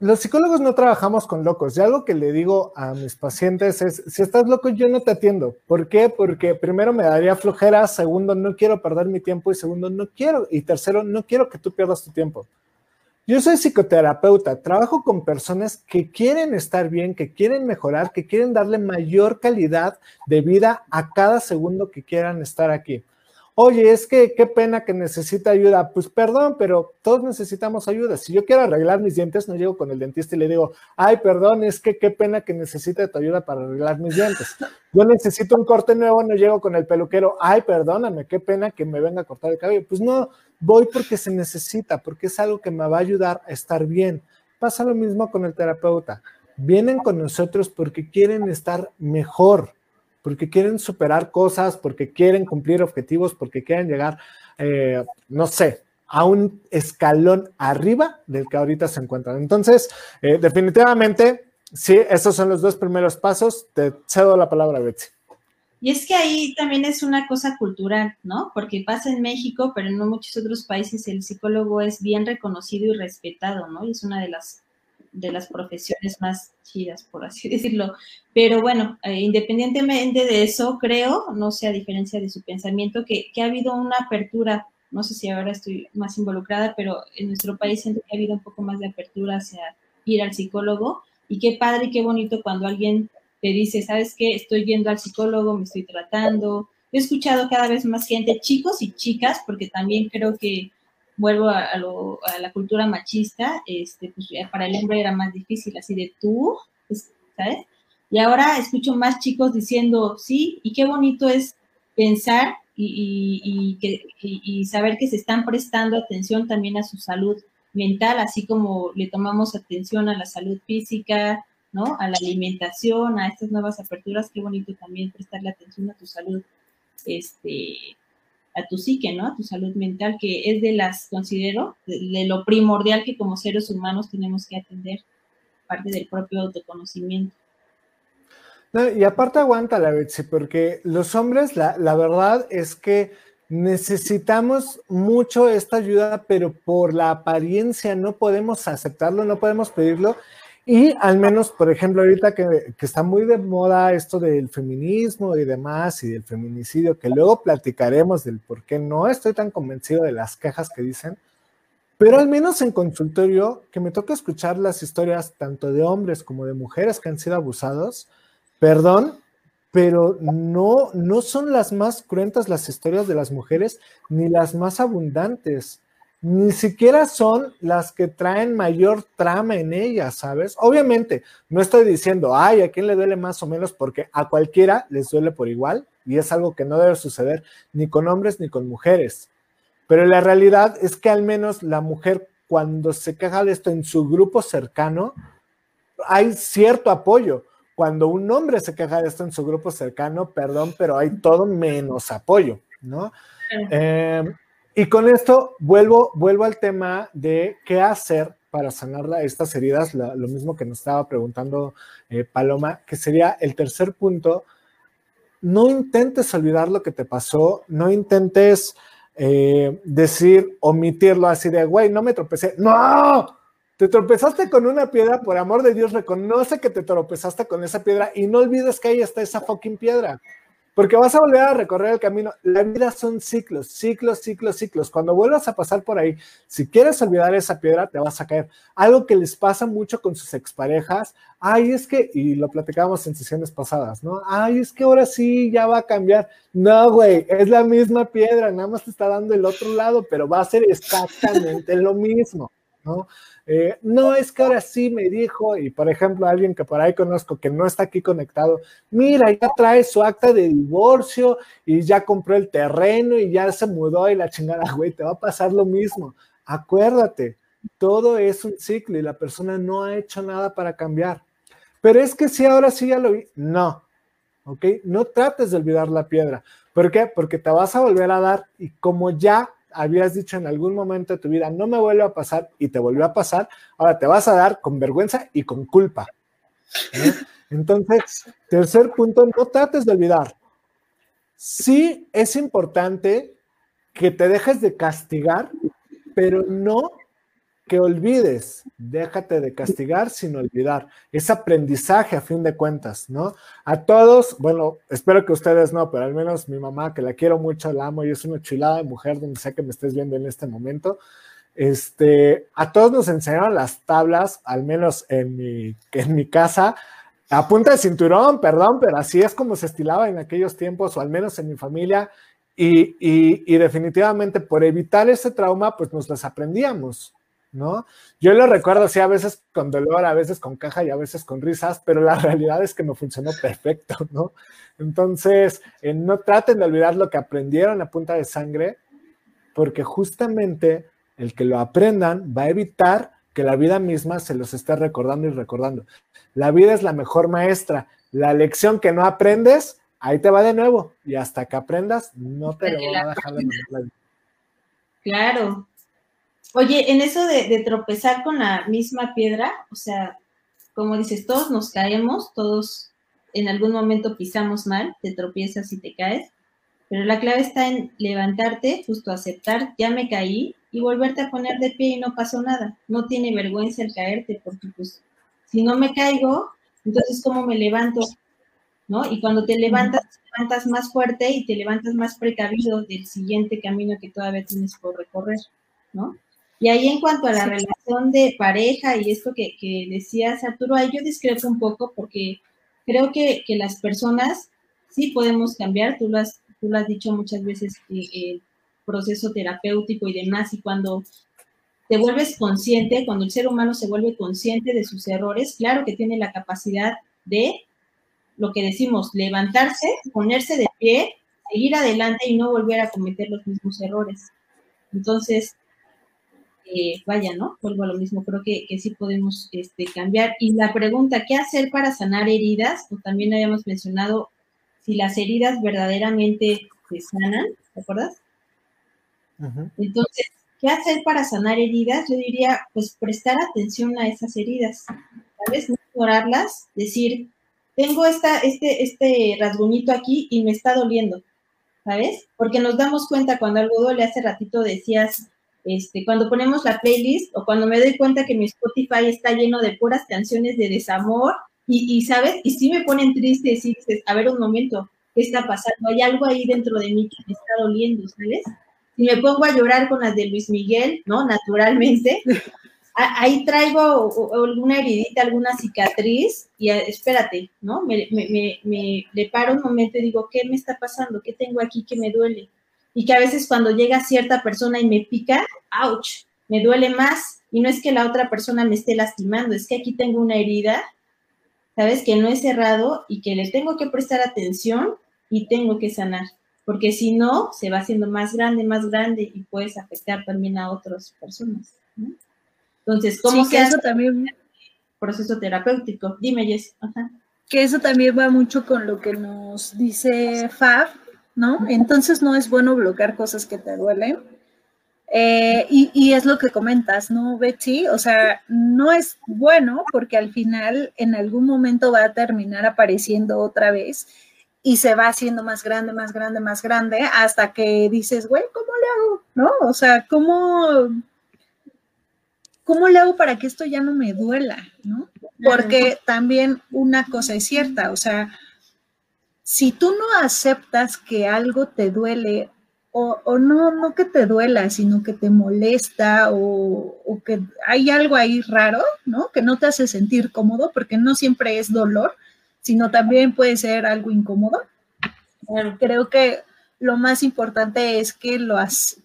los psicólogos no trabajamos con locos. Y algo que le digo a mis pacientes es, si estás loco, yo no te atiendo. ¿Por qué? Porque primero me daría flojera, segundo, no quiero perder mi tiempo y segundo, no quiero, y tercero, no quiero que tú pierdas tu tiempo. Yo soy psicoterapeuta, trabajo con personas que quieren estar bien, que quieren mejorar, que quieren darle mayor calidad de vida a cada segundo que quieran estar aquí. Oye, es que qué pena que necesita ayuda. Pues perdón, pero todos necesitamos ayuda. Si yo quiero arreglar mis dientes, no llego con el dentista y le digo, ay, perdón, es que qué pena que necesite tu ayuda para arreglar mis dientes. Yo necesito un corte nuevo, no llego con el peluquero, ay, perdóname, qué pena que me venga a cortar el cabello. Pues no, voy porque se necesita, porque es algo que me va a ayudar a estar bien. Pasa lo mismo con el terapeuta. Vienen con nosotros porque quieren estar mejor porque quieren superar cosas, porque quieren cumplir objetivos, porque quieren llegar, eh, no sé, a un escalón arriba del que ahorita se encuentran. Entonces, eh, definitivamente, sí, esos son los dos primeros pasos. Te cedo la palabra, Betsy. Y es que ahí también es una cosa cultural, ¿no? Porque pasa en México, pero en muchos otros países el psicólogo es bien reconocido y respetado, ¿no? Y es una de las de las profesiones más chidas, por así (laughs) decirlo. Pero bueno, eh, independientemente de eso, creo, no sé, a diferencia de su pensamiento, que, ha habido una apertura no sé si ahora estoy más involucrada, pero en nuestro país siento que ha habido un poco más de apertura hacia ir al psicólogo. Y qué padre y qué bonito cuando alguien te dice, ¿sabes qué? Estoy yendo al psicólogo, me estoy tratando. He escuchado cada vez más gente, chicos y chicas, porque también creo que vuelvo a, la cultura machista, este, pues para el hombre era más difícil, así de tú, pues, ¿sabes? Y ahora escucho más chicos diciendo, sí, y qué bonito es pensar y, que, y, saber que se están prestando atención también a su salud mental, así como le tomamos atención a la salud física, ¿no? A la alimentación, a estas nuevas aperturas, qué bonito también prestarle atención a tu salud, este, a tu psique, ¿no? A tu salud mental, que es de las, considero, de, lo primordial que como seres humanos tenemos que atender, parte del propio autoconocimiento. y aparte aguanta la Betsy, porque los hombres, la, la verdad es que necesitamos mucho esta ayuda, pero por la apariencia no podemos aceptarlo, no podemos pedirlo. Y al menos, por ejemplo, ahorita que, está muy de moda esto del feminismo y demás, y del feminicidio, que luego platicaremos del por qué no estoy tan convencido de las quejas que dicen, pero al menos en consultorio, que me toca escuchar las historias tanto de hombres como de mujeres que han sido abusados, perdón, pero no, no son las más cruentas las historias de las mujeres, ni las más abundantes ni siquiera son las que traen mayor trama en ellas, ¿sabes? Obviamente, no estoy diciendo, ay, a quién le duele más o menos, porque a cualquiera les duele por igual y es algo que no debe suceder ni con hombres ni con mujeres. Pero la realidad es que al menos la mujer, cuando se queja de esto en su grupo cercano, hay cierto apoyo. Cuando un hombre se queja de esto en su grupo cercano, perdón, pero hay todo menos apoyo, ¿no? Eh, y con esto vuelvo, vuelvo al tema de qué hacer para sanar estas heridas, lo mismo que nos estaba preguntando eh, Paloma, que sería el tercer punto. No intentes olvidar lo que te pasó, no intentes eh, decir, omitirlo así de, güey, no me tropecé. No, te tropezaste con una piedra, por amor de Dios, reconoce que te tropezaste con esa piedra y no olvides que ahí está esa fucking piedra porque vas a volver a recorrer el camino. La vida son ciclos, ciclos, ciclos, ciclos. Cuando vuelvas a pasar por ahí, si quieres olvidar esa piedra, te vas a caer. Algo que les pasa mucho con sus exparejas, ay, es que, y lo platicábamos en sesiones pasadas, ¿no? Ay, es que ahora sí ya va a cambiar. No, güey, es la misma piedra, nada más te está dando el otro lado, pero va a ser exactamente lo mismo, ¿no? Eh, no es que ahora sí me dijo, y por ejemplo, alguien que por ahí conozco que no está aquí conectado, mira, ya trae su acta de divorcio y ya compró el terreno y ya se mudó y la chingada, (laughs) güey, te va a pasar lo mismo. Acuérdate, todo es un ciclo y la persona no ha hecho nada para cambiar. Pero es que si ahora sí ya lo vi, no, ¿ok? No trates de olvidar la piedra. ¿Por qué? Porque te vas a volver a dar y como ya habías dicho en algún momento de tu vida, no me vuelve a pasar y te volvió a pasar, ahora te vas a dar con vergüenza y con culpa. (laughs) Entonces, tercer punto, no trates de olvidar. Sí es importante que te dejes de castigar, pero no que olvides, déjate de castigar sin olvidar. Es aprendizaje a fin de cuentas, ¿no? A todos, bueno, espero que ustedes no, pero al menos mi mamá, que la quiero mucho, la amo y es una chulada de mujer donde sé que me estés viendo en este momento. Este, a todos nos enseñaron las tablas, al menos en mi, en mi casa, a punta de cinturón, perdón, pero así es como se estilaba en aquellos tiempos, o al menos en mi familia, y, y definitivamente por evitar ese trauma, pues nos las aprendíamos, ¿no? Yo lo recuerdo así a veces con dolor, a veces con caja y a veces con risas, pero la (laughs) realidad es que me funcionó perfecto, ¿no? Entonces, eh, no traten de olvidar lo que aprendieron a punta de sangre, porque justamente el que lo aprendan va a evitar que la vida misma se los esté recordando y recordando. La vida es la mejor maestra. La lección que no aprendes, ahí te va de nuevo. Y hasta que aprendas, no te lo va a dejar de (laughs) Claro, Oye, en eso de, tropezar con la misma piedra, o sea, como dices, todos nos caemos, todos en algún momento pisamos mal, te tropiezas y te caes, pero la clave está en levantarte, justo aceptar, ya me caí y volverte a poner de pie y no pasó nada. No tiene vergüenza el caerte, porque pues si no me caigo, entonces ¿cómo me levanto? ¿no? Y cuando te levantas, te levantas más fuerte y te levantas más precavido del siguiente camino que todavía tienes por recorrer, ¿no? Y ahí en cuanto a la relación de pareja y esto que, que, decías, Arturo, ahí yo discrepo un poco porque creo que, que, las personas sí podemos cambiar, tú lo has, tú lo has dicho muchas veces, que el proceso terapéutico y demás, y cuando te vuelves consciente, cuando el ser humano se vuelve consciente de sus errores, claro que tiene la capacidad de, lo que decimos, levantarse, ponerse de pie, seguir adelante y no volver a cometer los mismos errores. Entonces, eh, vaya, ¿no? Vuelvo a lo mismo, creo que, sí podemos este, cambiar. Y la pregunta, ¿qué hacer para sanar heridas? O también habíamos mencionado si las heridas verdaderamente se sanan, ¿te acuerdas? Entonces, ¿qué hacer para sanar heridas? Yo diría, pues prestar atención a esas heridas, ¿sabes? No ignorarlas, decir, tengo esta, este, este rasguñito aquí y me está doliendo, ¿sabes? Porque nos damos cuenta cuando algo duele, hace ratito decías, este, cuando ponemos la playlist o cuando me doy cuenta que mi Spotify está lleno de puras canciones de desamor y, ¿sabes? Y sí me ponen triste y dices, a ver un momento, ¿qué está pasando? Hay algo ahí dentro de mí que me está doliendo, ¿sabes? Y me pongo a llorar con las de Luis Miguel, ¿no? Naturalmente. Ahí traigo alguna heridita, alguna cicatriz y espérate, ¿no? Me, me, me, le paro un momento y digo, ¿qué me está pasando? ¿Qué tengo aquí que me duele? y que a veces cuando llega cierta persona y me pica, ouch, me duele más. Y no es que la otra persona me esté lastimando, es que aquí tengo una herida, ¿sabes? Que no he cerrado y que le tengo que prestar atención y tengo que sanar. Porque si no, se va haciendo más grande, más grande y puedes afectar también a otras personas. Entonces, ¿cómo se hace también proceso terapéutico? Dime, Jess. Que eso también va mucho con lo que nos dice Fab, ¿no? Entonces no es bueno bloquear cosas que te duelen. Eh, y, es lo que comentas, ¿no, Betsy? O sea, no es bueno porque al final en algún momento va a terminar apareciendo otra vez y se va haciendo más grande, más grande, más grande, hasta que dices, güey, ¿cómo le hago? ¿No? O sea, ¿cómo, ¿cómo le hago para que esto ya no me duela? ¿No? Porque también una cosa es cierta, o sea, si tú no aceptas que algo te duele, o, no, no que te duela, sino que te molesta o, que hay algo ahí raro, ¿no? Que no te hace sentir cómodo, porque no siempre es dolor, sino también puede ser algo incómodo. Creo que lo más importante es que lo,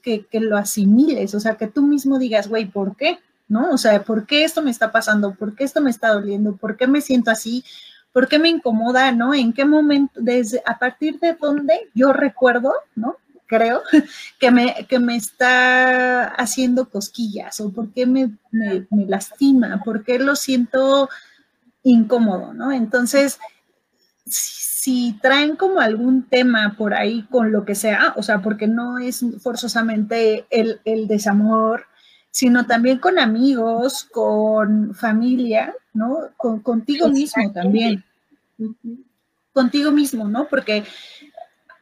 que, que lo asimiles, o sea, que tú mismo digas, güey, ¿por qué? ¿No? O sea, ¿por qué esto me está pasando? ¿Por qué esto me está doliendo? ¿Por qué me siento así? ¿Por qué me incomoda, no? ¿En qué momento, desde, a partir de dónde yo recuerdo, no? Creo (laughs) que me, que me está haciendo cosquillas o por qué me, me, lastima, por qué lo siento incómodo, ¿no? Entonces, si traen como algún tema por ahí con lo que sea, o sea, porque no es forzosamente el, el desamor, sino también con amigos, con familia, ¿no? Con, contigo mismo también. Contigo mismo, ¿no? Porque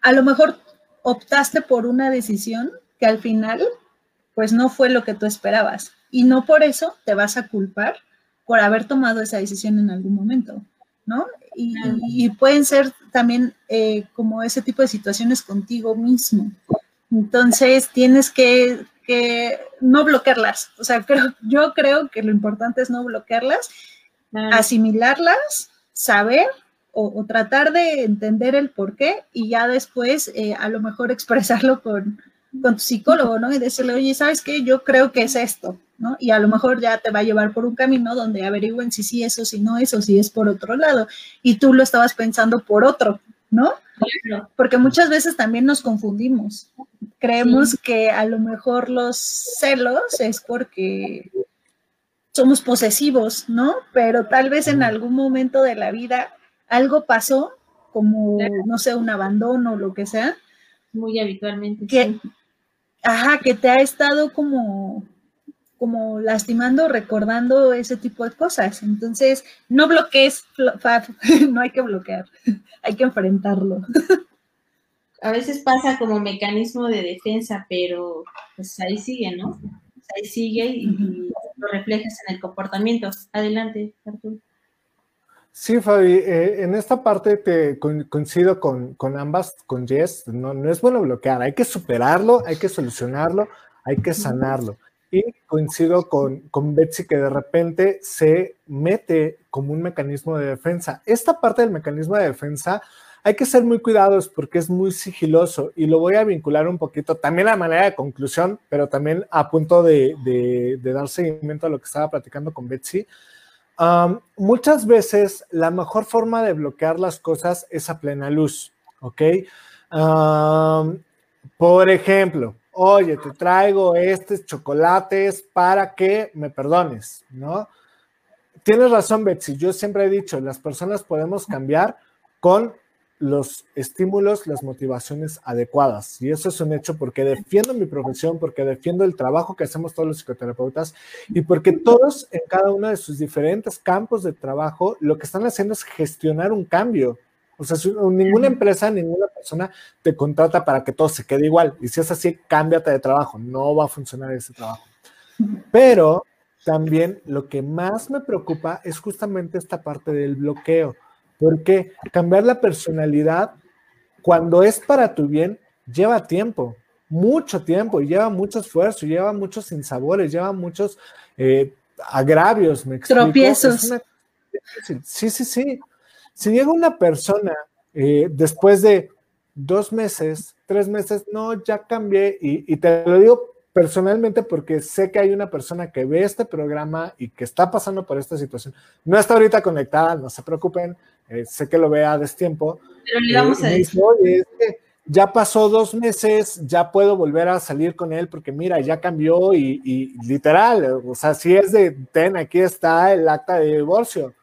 a lo mejor optaste por una decisión que al final, pues no fue lo que tú esperabas. Y no por eso te vas a culpar por haber tomado esa decisión en algún momento, ¿no? Y, pueden ser también eh, como ese tipo de situaciones contigo mismo. Entonces tienes que que no bloquearlas. O sea, creo, yo creo que lo importante es no bloquearlas, asimilarlas, saber o, tratar de entender el por qué y ya después eh, a lo mejor expresarlo con, con, tu psicólogo, ¿no? Y decirle, oye, ¿sabes qué? Yo creo que es esto, ¿no? Y a lo mejor ya te va a llevar por un camino donde averigüen si sí eso, si no eso, si es por otro lado. Y tú lo estabas pensando por otro, ¿no? Porque muchas veces también nos confundimos. Creemos que a lo mejor los celos es porque somos posesivos, ¿no? Pero tal vez en algún momento de la vida algo pasó, como, no sé, un abandono o lo que sea. Muy habitualmente. Que, Ajá, que te ha estado como como lastimando, recordando ese tipo de cosas. Entonces, no bloquees, (laughs) no hay que bloquear, (laughs) hay que enfrentarlo. A veces pasa como mecanismo de defensa, pero pues ahí sigue, ¿no? ahí sigue y, lo reflejas en el comportamiento. Adelante, Arturo. Sí, Fabi, eh, en esta parte te coincido con, ambas, con Jess, no, no es bueno bloquear, hay que superarlo, hay que solucionarlo, hay que sanarlo. Y coincido con, con Betsy que de repente se mete como un mecanismo de defensa. Esta parte del mecanismo de defensa hay que ser muy cuidados porque es muy sigiloso y lo voy a vincular un poquito también a manera de conclusión, pero también a punto de, de, dar seguimiento a lo que estaba platicando con Betsy. Muchas veces la mejor forma de bloquear las cosas es a plena luz, ¿ok? por ejemplo, oye, te traigo estos chocolates para que me perdones, ¿no? Tienes razón, Betsy. Yo siempre he dicho, las personas podemos cambiar con los estímulos, las motivaciones adecuadas. Y eso es un hecho porque defiendo mi profesión, porque defiendo el trabajo que hacemos todos los psicoterapeutas y porque todos en cada uno de sus diferentes campos de trabajo lo que están haciendo es gestionar un cambio. O sea, ninguna empresa, ninguna persona te contrata para que todo se quede igual. Y si es así, cámbiate de trabajo. No va a funcionar ese trabajo. Pero también lo que más me preocupa es justamente esta parte del bloqueo porque cambiar la personalidad, cuando es para tu bien, lleva tiempo, mucho tiempo, y lleva mucho esfuerzo, lleva muchos sinsabores, lleva muchos eh, agravios, me explico. Tropiezos. Sí, sí, sí. Si llega una persona eh, después de dos meses, tres meses, no, ya cambié, y, y te lo digo personalmente porque sé que hay una persona que ve este programa y que está pasando por esta situación. No está ahorita conectada, no se preocupen, eh, sé que lo vea a destiempo. Pero le vamos a decir. ya pasó dos meses, ya puedo volver a salir con él porque mira, ya cambió y, literal, o sea, si es de, ten, aquí está el acta de divorcio.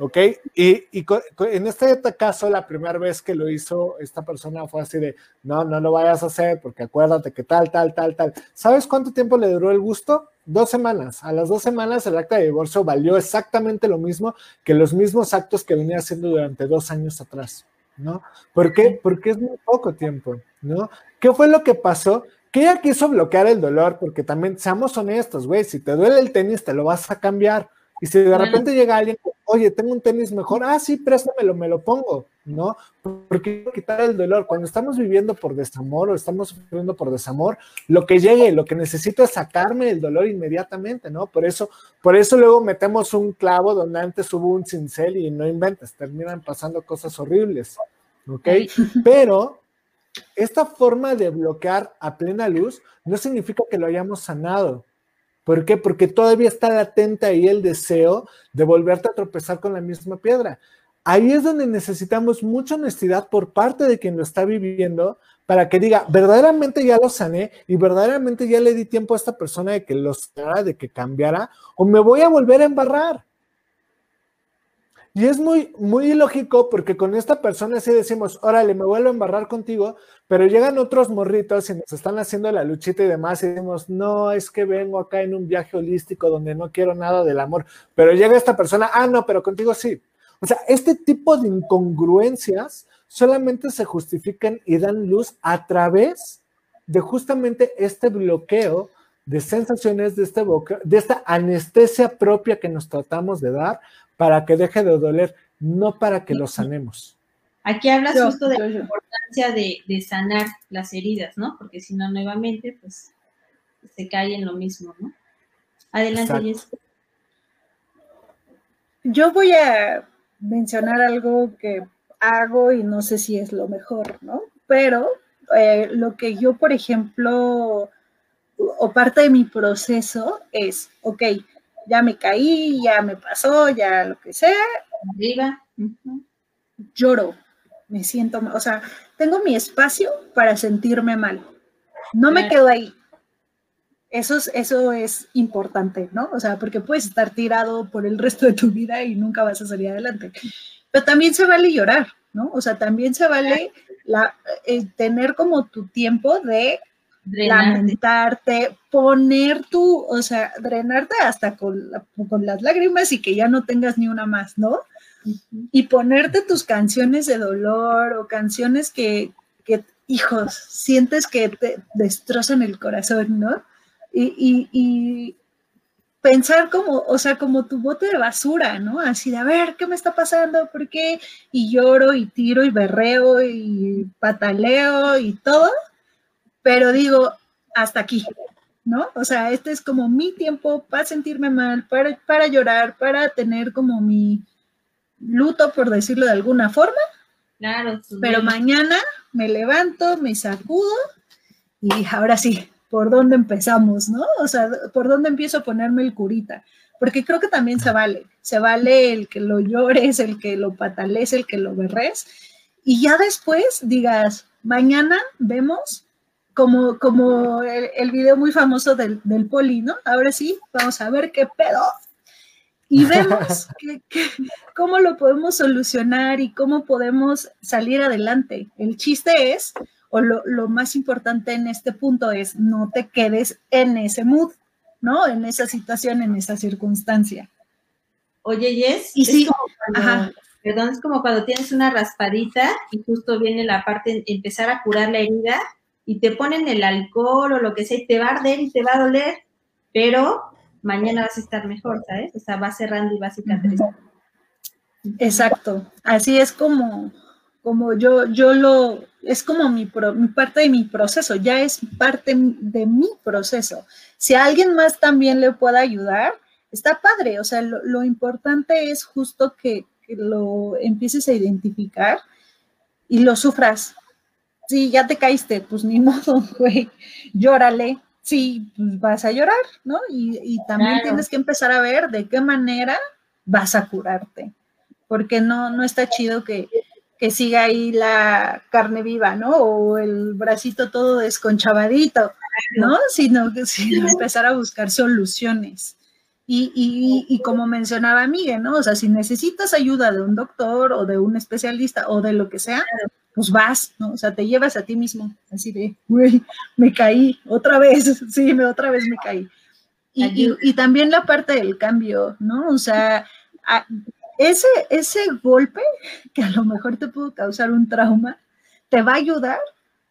¿Ok? Y, y, en este caso, la primera vez que lo hizo esta persona fue así de, no, no lo vayas a hacer porque acuérdate que tal, tal, tal, tal. ¿Sabes cuánto tiempo le duró el gusto? Dos semanas. A las dos semanas el acta de divorcio valió exactamente lo mismo que los mismos actos que venía haciendo durante dos años atrás, ¿no? ¿Por qué? Porque es muy poco tiempo, ¿no? ¿Qué fue lo que pasó? Que ella quiso bloquear el dolor porque también, seamos honestos, güey, si te duele el tenis, te lo vas a cambiar y si de repente llega alguien, oye, tengo un tenis mejor, ah, sí, préstamelo, me lo pongo, ¿no? Porque quitar el dolor. Cuando estamos viviendo por desamor o estamos sufriendo por desamor, lo que llegue, lo que necesito es sacarme el dolor inmediatamente, ¿no? Por eso, por eso luego metemos un clavo donde antes hubo un cincel y no inventes, terminan pasando cosas horribles, ¿ok? (laughs) Pero esta forma de bloquear a plena luz no significa que lo hayamos sanado ¿Por qué? Porque todavía está latente ahí el deseo de volverte a tropezar con la misma piedra. Ahí es donde necesitamos mucha honestidad por parte de quien lo está viviendo para que diga, verdaderamente ya lo sané y verdaderamente ya le di tiempo a esta persona de que lo sanara, de que cambiara, o me voy a volver a embarrar. Y es muy, muy ilógico porque con esta persona sí decimos, órale, me vuelvo a embarrar contigo, pero llegan otros morritos y nos están haciendo la luchita y demás y decimos, no, es que vengo acá en un viaje holístico donde no quiero nada del amor, pero llega esta persona, ah, no, pero contigo sí. O sea, este tipo de incongruencias solamente se justifican y dan luz a través de justamente este bloqueo de sensaciones, de, este de esta anestesia propia que nos tratamos de dar para que deje de doler, no para que lo sanemos. Aquí hablas justo de la importancia de, sanar las heridas, ¿no? Porque si no, nuevamente, pues se cae en lo mismo, ¿no? Adelante, Jessica. Yo voy a mencionar algo que hago y no sé si es lo mejor, ¿no? Pero eh, lo que yo, por ejemplo, o parte de mi proceso es, ok, ya me caí, ya me pasó, ya lo que sea. Arriba. Lloro, me siento, o sea, tengo mi espacio para sentirme mal. No me quedo ahí. Eso es, eso es importante, ¿no? O sea, porque puedes estar tirado por el resto de tu vida y nunca vas a salir adelante. Pero también se vale llorar, ¿no? O sea, también se vale la, eh, tener como tu tiempo de lamentarte, poner tu, o sea, drenarte hasta con, con, las lágrimas y que ya no tengas ni una más, ¿no? Y ponerte tus canciones de dolor o canciones que, que, hijos, sientes que te destrozan el corazón, ¿no? Y, y, pensar como, o sea, como tu bote de basura, ¿no? Así de, a ver, ¿qué me está pasando? ¿Por qué? Y lloro y tiro y berreo y pataleo y todo, pero digo, hasta aquí, ¿no? O sea, este es como mi tiempo para sentirme mal, para, para llorar, para tener como mi luto, por decirlo de alguna forma. Claro. Pero mañana me levanto, me sacudo y ahora sí, por dónde empezamos, ¿no? O sea, por dónde empiezo a ponerme el curita. Porque creo que también se vale, se vale el que lo llores, el que lo patales, el que lo berres. Y ya después digas, mañana vemos como, como el, video muy famoso del, del, poli, ¿no? Ahora sí, vamos a ver qué pedo. Y (laughs) vemos cómo lo podemos solucionar y cómo podemos salir adelante. El chiste es o lo, más importante en este punto es no te quedes en ese mood, ¿no? En esa situación, en esa circunstancia. Oye, Jess, y sí, perdón, es como cuando tienes una raspadita y justo viene la parte de empezar a curar la herida y te ponen el alcohol o lo que sea y te va a arder y te va a doler, pero mañana vas a estar mejor, ¿sabes? O sea, va cerrando y va cicatrizando. Exacto, así es como, como yo, yo lo, es como mi, parte de mi proceso, ya es parte de mi proceso. Si a alguien más también le pueda ayudar, está padre, o sea, lo, importante es justo que, lo empieces a identificar y lo sufras. Si ya te caíste, pues ni (laughs) modo, güey, llórale, sí, pues vas a llorar, ¿no? Y, también tienes que empezar a ver de qué manera vas a curarte, porque no, no está chido que, que siga ahí la carne viva, ¿no? O el bracito todo desconchavadito, ¿no? Sino, (laughs) sino empezar a buscar soluciones. Y, y, y, como mencionaba Miguel, ¿no? O sea, si necesitas ayuda de un doctor o de un especialista o de lo que sea, pues vas, ¿no? O sea, te llevas a ti mismo, así de, güey, me caí otra vez, (laughs) sí, me, otra vez me caí. Y, y, también la parte del cambio, ¿no? O sea, ese, ese golpe, que a lo mejor te pudo causar un trauma, te va a ayudar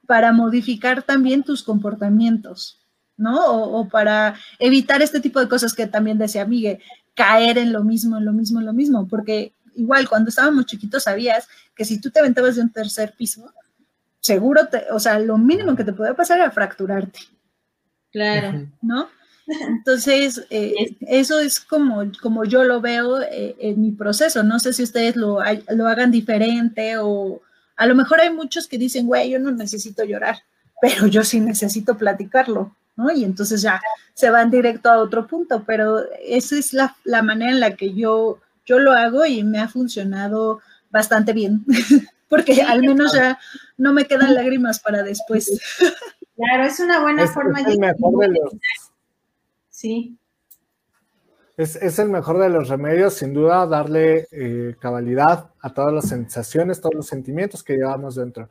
para modificar también tus comportamientos, ¿no? O, para evitar este tipo de cosas que también decía Miguel, caer en lo mismo, en lo mismo, en lo mismo, porque igual cuando estábamos chiquitos sabías que si tú te aventabas de un tercer piso, seguro, te, o sea, lo mínimo que te podía pasar era fracturarte. Claro. ¿No? (laughs) Entonces, eh, eso es como, como yo lo veo eh, en mi proceso. No sé si ustedes lo, lo hagan diferente o a lo mejor hay muchos que dicen, güey, yo no necesito llorar, pero yo sí necesito platicarlo, ¿no? Y entonces ya se van directo a otro punto, pero esa es la, la manera en la que yo, yo lo hago y me ha funcionado bastante bien, (laughs) porque al menos ya no me quedan lágrimas para después. Claro, es una buena forma de Sí. Es, el mejor de los remedios, sin duda, darle eh, cabalidad a todas las sensaciones, todos los sentimientos que llevamos dentro.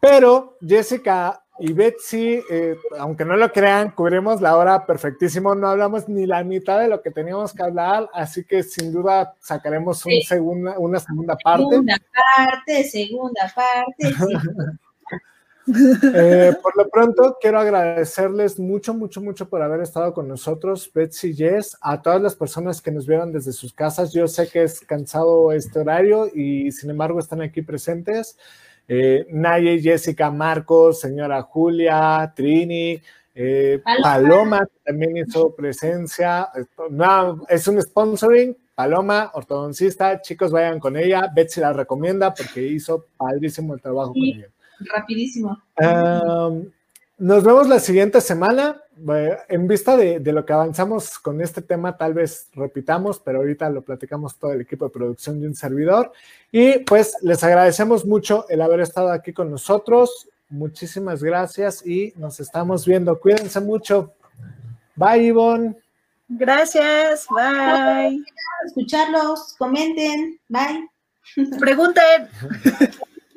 Pero Jessica y Betsy, eh, aunque no lo crean, cubrimos la hora perfectísimo, no hablamos ni la mitad de lo que teníamos que hablar, así que sin duda sacaremos una segunda parte. Segunda parte, segunda parte. Sí. (laughs) Eh, por lo pronto, quiero agradecerles mucho, mucho, mucho por haber estado con nosotros, Betsy y Jess, a todas las personas que nos vieron desde sus casas. Yo sé que es cansado este horario y sin embargo están aquí presentes. Eh, Naye, Jessica, Marcos, señora Julia, Trini, eh, Paloma. también hizo presencia. No, es un sponsoring. Paloma, ortodoncista, chicos, vayan con ella. Betsy la recomienda porque hizo padrísimo el trabajo con ella rapidísimo. Nos vemos la siguiente semana. En vista de, lo que avanzamos con este tema, tal vez repitamos, pero ahorita lo platicamos todo el equipo de producción de un servidor. Y pues les agradecemos mucho el haber estado aquí con nosotros. Muchísimas gracias y nos estamos viendo. Cuídense mucho. Bye, Ivonne. Gracias. Bye. Escucharlos, comenten. Bye. Pregunten. (laughs)